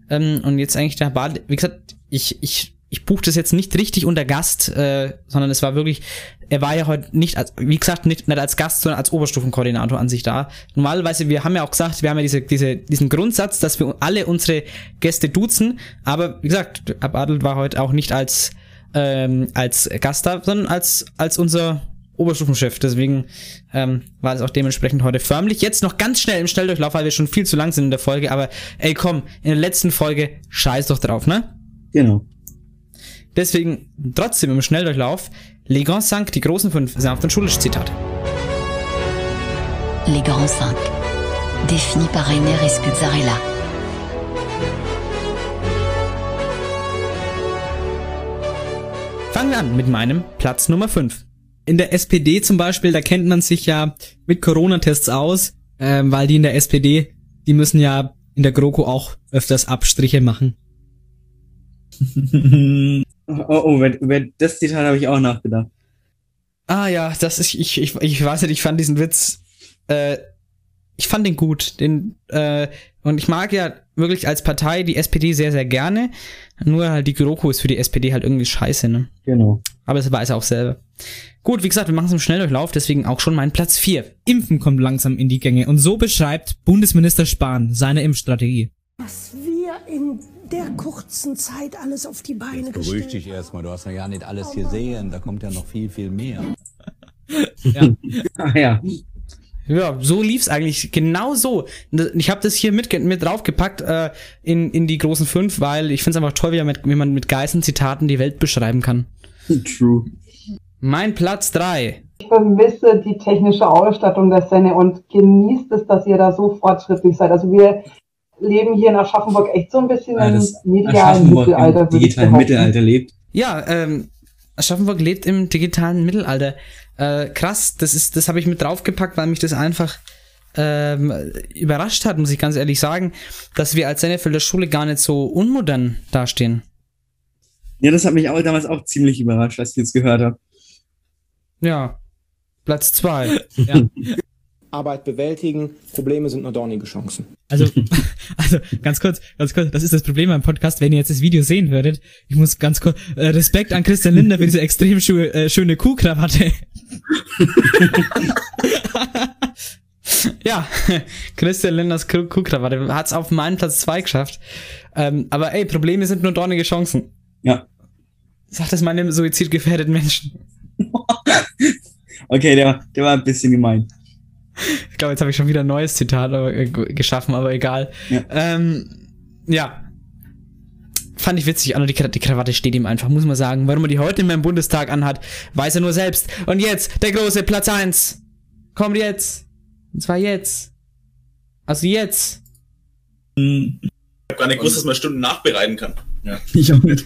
Ähm, und jetzt eigentlich der Bad. Wie gesagt, ich, ich, ich buche das jetzt nicht richtig unter Gast, äh, sondern es war wirklich, er war ja heute nicht als, wie gesagt, nicht, nicht als Gast, sondern als Oberstufenkoordinator an sich da. Normalerweise, wir haben ja auch gesagt, wir haben ja diese, diese, diesen Grundsatz, dass wir alle unsere Gäste duzen, aber wie gesagt, Herr Badelt war heute auch nicht als, ähm, als Gast da, sondern als, als unser Oberstufenchef. Deswegen ähm, war es auch dementsprechend heute förmlich. Jetzt noch ganz schnell im Schnelldurchlauf, weil wir schon viel zu lang sind in der Folge. Aber ey, komm, in der letzten Folge scheiß doch drauf, ne? Genau. Deswegen trotzdem im Schnelldurchlauf Les Grands Cinq, die großen fünf sanft und schulisch Zitate. Les Grands Cinq. Définis par Rainer Escuzzarella. Fangen wir an mit meinem Platz Nummer 5. In der SPD zum Beispiel, da kennt man sich ja mit Corona-Tests aus, ähm, weil die in der SPD, die müssen ja in der GroKo auch öfters Abstriche machen. Oh, oh über, über das Zitat habe ich auch nachgedacht. Ah ja, das ist, ich, ich, ich weiß nicht, ich fand diesen Witz, äh, ich fand den gut. Den, äh, und ich mag ja wirklich als Partei die SPD sehr, sehr gerne. Nur halt die GroKo ist für die SPD halt irgendwie scheiße, ne? Genau. Aber das weiß er auch selber. Gut, wie gesagt, wir machen es im Schnelldurchlauf, deswegen auch schon mein Platz 4. Impfen kommt langsam in die Gänge und so beschreibt Bundesminister Spahn seine Impfstrategie. Was wir in der kurzen Zeit alles auf die Beine Beruhig gestellt dich erstmal, du hast ja nicht alles gesehen, da kommt ja noch viel, viel mehr. Ja. Ah, ja. Ja, so lief's eigentlich. Genau so. Ich habe das hier mit, mit draufgepackt äh, in, in die großen fünf, weil ich find's einfach toll, wie man mit, wie man mit Geißen-Zitaten die Welt beschreiben kann. True. Mein Platz drei. Ich vermisse die technische Ausstattung der Szene und genießt es, dass ihr da so fortschrittlich seid. Also wir leben hier in Aschaffenburg echt so ein bisschen Ja, im medialen Aschaffenburg Mittelalter. im digitalen. Mittelalter lebt. Ja, ähm, Aschaffenburg lebt im digitalen Mittelalter. Äh, krass, das ist, das habe ich mit draufgepackt, weil mich das einfach ähm, überrascht hat, muss ich ganz ehrlich sagen, dass wir als Sennefelder Schule gar nicht so unmodern dastehen. Ja, das hat mich auch damals auch ziemlich überrascht, als ich jetzt gehört habe. Ja. Platz zwei. ja. Arbeit bewältigen, Probleme sind nur dornige Chancen. Also, also ganz kurz, ganz kurz, das ist das Problem beim Podcast, wenn ihr jetzt das Video sehen würdet. Ich muss ganz kurz äh, Respekt an Christian Linder für diese extrem schu äh, schöne Kuhkrawatte. Ja, Christian Linders Kuh- Kuhkrawatte hat es auf meinen Platz zwei geschafft. Ähm, aber ey, Probleme sind nur dornige Chancen. Ja. Sagt das meinem suizidgefährdeten Menschen. Okay, der, war- der war ein bisschen gemein. Ich glaube, jetzt habe ich schon wieder ein neues Zitat äh, geschaffen, aber egal. Ja. Ähm, ja. Fand ich witzig. Anno, die, die Krawatte steht ihm einfach, muss man sagen. Warum er die heute in meinem Bundestag anhat, weiß er nur selbst. Und jetzt, der große Platz 1. Kommt jetzt. Und zwar jetzt. Also jetzt. Ich hab gar nicht gewusst, dass man Stunden nachbereiten kann. Ja. Ich auch nicht.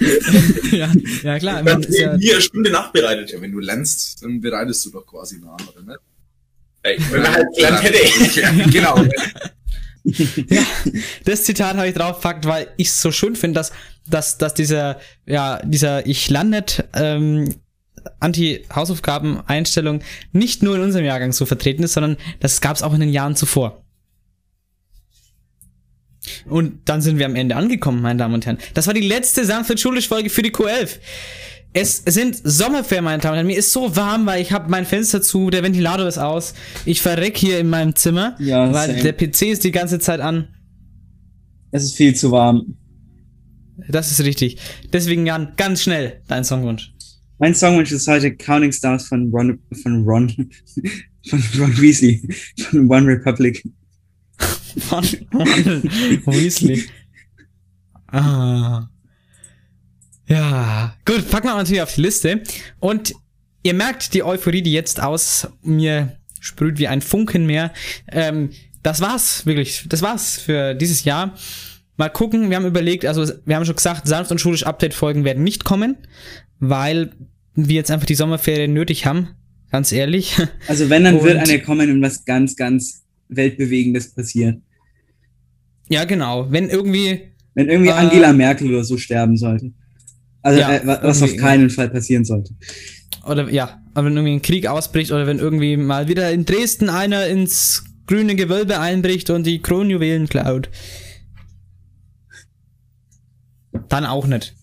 ja, ja, klar. Ist ja, nie eine Stunde nachbereitet. Ja, wenn du lernst, dann bereitest du doch quasi nach, oder nicht? Ey, wenn man halt gelernt hätte. Ja, genau. ja, das Zitat habe ich draufgepackt, weil ich es so schön finde, dass, dass, dass dieser, ja, dieser Ich landet, ähm, Anti-Hausaufgaben-Einstellung nicht nur in unserem Jahrgang so vertreten ist, sondern das gab es auch in den Jahren zuvor. Und dann sind wir am Ende angekommen, meine Damen und Herren. Das war die letzte sanfte schulisch Folge für die Q11. Es sind Sommerferien, meine Damen und Herren. Mir ist so warm, weil ich habe mein Fenster zu, der Ventilator ist aus. Ich verreck hier in meinem Zimmer, Ja, weil same. der PC ist die ganze Zeit an. Es ist viel zu warm. Das ist richtig. Deswegen, Jan, ganz schnell dein Songwunsch. Mein Songwunsch ist heute Counting Stars von Ron, von Ron, von Ron Weasley, von One Republic. Von Ron Weasley. Ah. Ja, gut, packen wir natürlich auf die Liste. Und ihr merkt die Euphorie, die jetzt aus mir sprüht wie ein Funken mehr. Ähm, das war's, wirklich. Das war's für dieses Jahr. Mal gucken, wir haben überlegt, also wir haben schon gesagt, sanft und schulisch Update-Folgen werden nicht kommen, weil wir jetzt einfach die Sommerferien nötig haben. Ganz ehrlich. Also wenn, dann wird Und- eine kommen und was ganz, ganz Weltbewegendes passiert. Ja, genau. Wenn irgendwie. Wenn irgendwie Äh, Angela Merkel oder so sterben sollte. Also Ja, äh, wa- was auf keinen Fall passieren sollte. Oder ja, aber wenn irgendwie ein Krieg ausbricht oder wenn irgendwie mal wieder in Dresden einer ins grüne Gewölbe einbricht und die Kronjuwelen klaut. Dann auch nicht.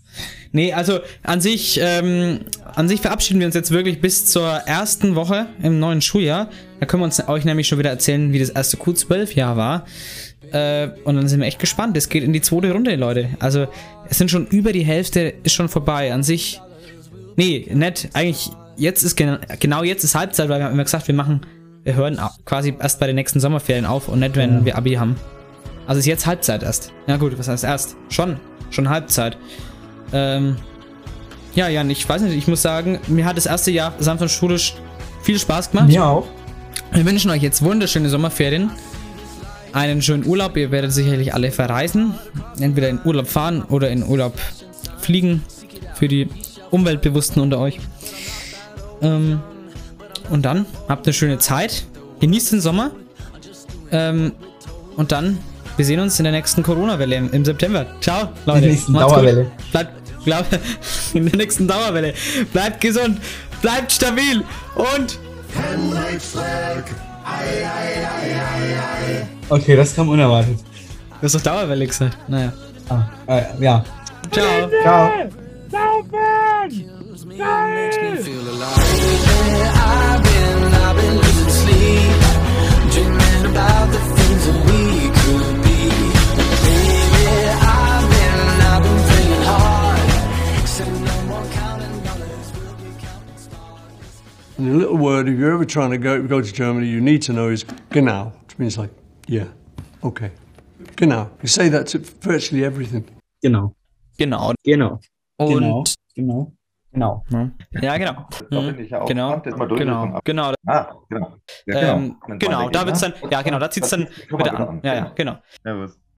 Nee, also an sich, ähm, an sich verabschieden wir uns jetzt wirklich bis zur ersten Woche im neuen Schuljahr. Da können wir uns euch nämlich schon wieder erzählen, wie das erste Q12-Jahr war. Äh, und dann sind wir echt gespannt. Es geht in die zweite Runde, Leute. Also es sind schon über die Hälfte, ist schon vorbei. An sich, nee, nett. Eigentlich, jetzt ist gen genau jetzt ist Halbzeit, weil wir haben immer gesagt, wir machen, wir hören quasi erst bei den nächsten Sommerferien auf und nicht, wenn Ja. wir Abi haben. Also ist jetzt Halbzeit erst. Ja gut, was heißt erst? Schon, schon Halbzeit. Ähm, ja, Jan, ich weiß nicht, ich muss sagen, mir hat das erste Jahr und schulisch viel Spaß gemacht. Mir auch. Wir wünschen euch jetzt wunderschöne Sommerferien. Einen schönen Urlaub. Ihr werdet sicherlich alle verreisen. Entweder in Urlaub fahren oder in Urlaub fliegen. Für die Umweltbewussten unter euch. Ähm, und dann habt eine schöne Zeit. Genießt den Sommer. Ähm, und dann, wir sehen uns in der nächsten Corona-Welle im, im September. Ciao, Leute. der nächsten Macht's Dauerwelle. Gut. Bleibt, glaub, in der nächsten Dauerwelle. Bleibt gesund. Bleibt stabil und. Henrik Fleck. Ei, ei, ei, ei, ei. Okay, das kam unerwartet. Du hast doch Dauerwelle gesagt. Naja. Ah, äh, ja. Ciao. Ciao. Saufen! And a little word, if you're ever trying to go, go to Germany, you need to know is genau, which means like, yeah, okay. Genau. You say that to virtually everything. Genau. Genau. Genau. Und. Genau. Genau. Ja, genau. Da bin ich ja auch Genau. Genau. Genau. Ah, genau. Ja, Ähm, Kann man genau, da wird's dann, ja genau, da zieht's dann wieder an. Ja, ja, genau. Servus.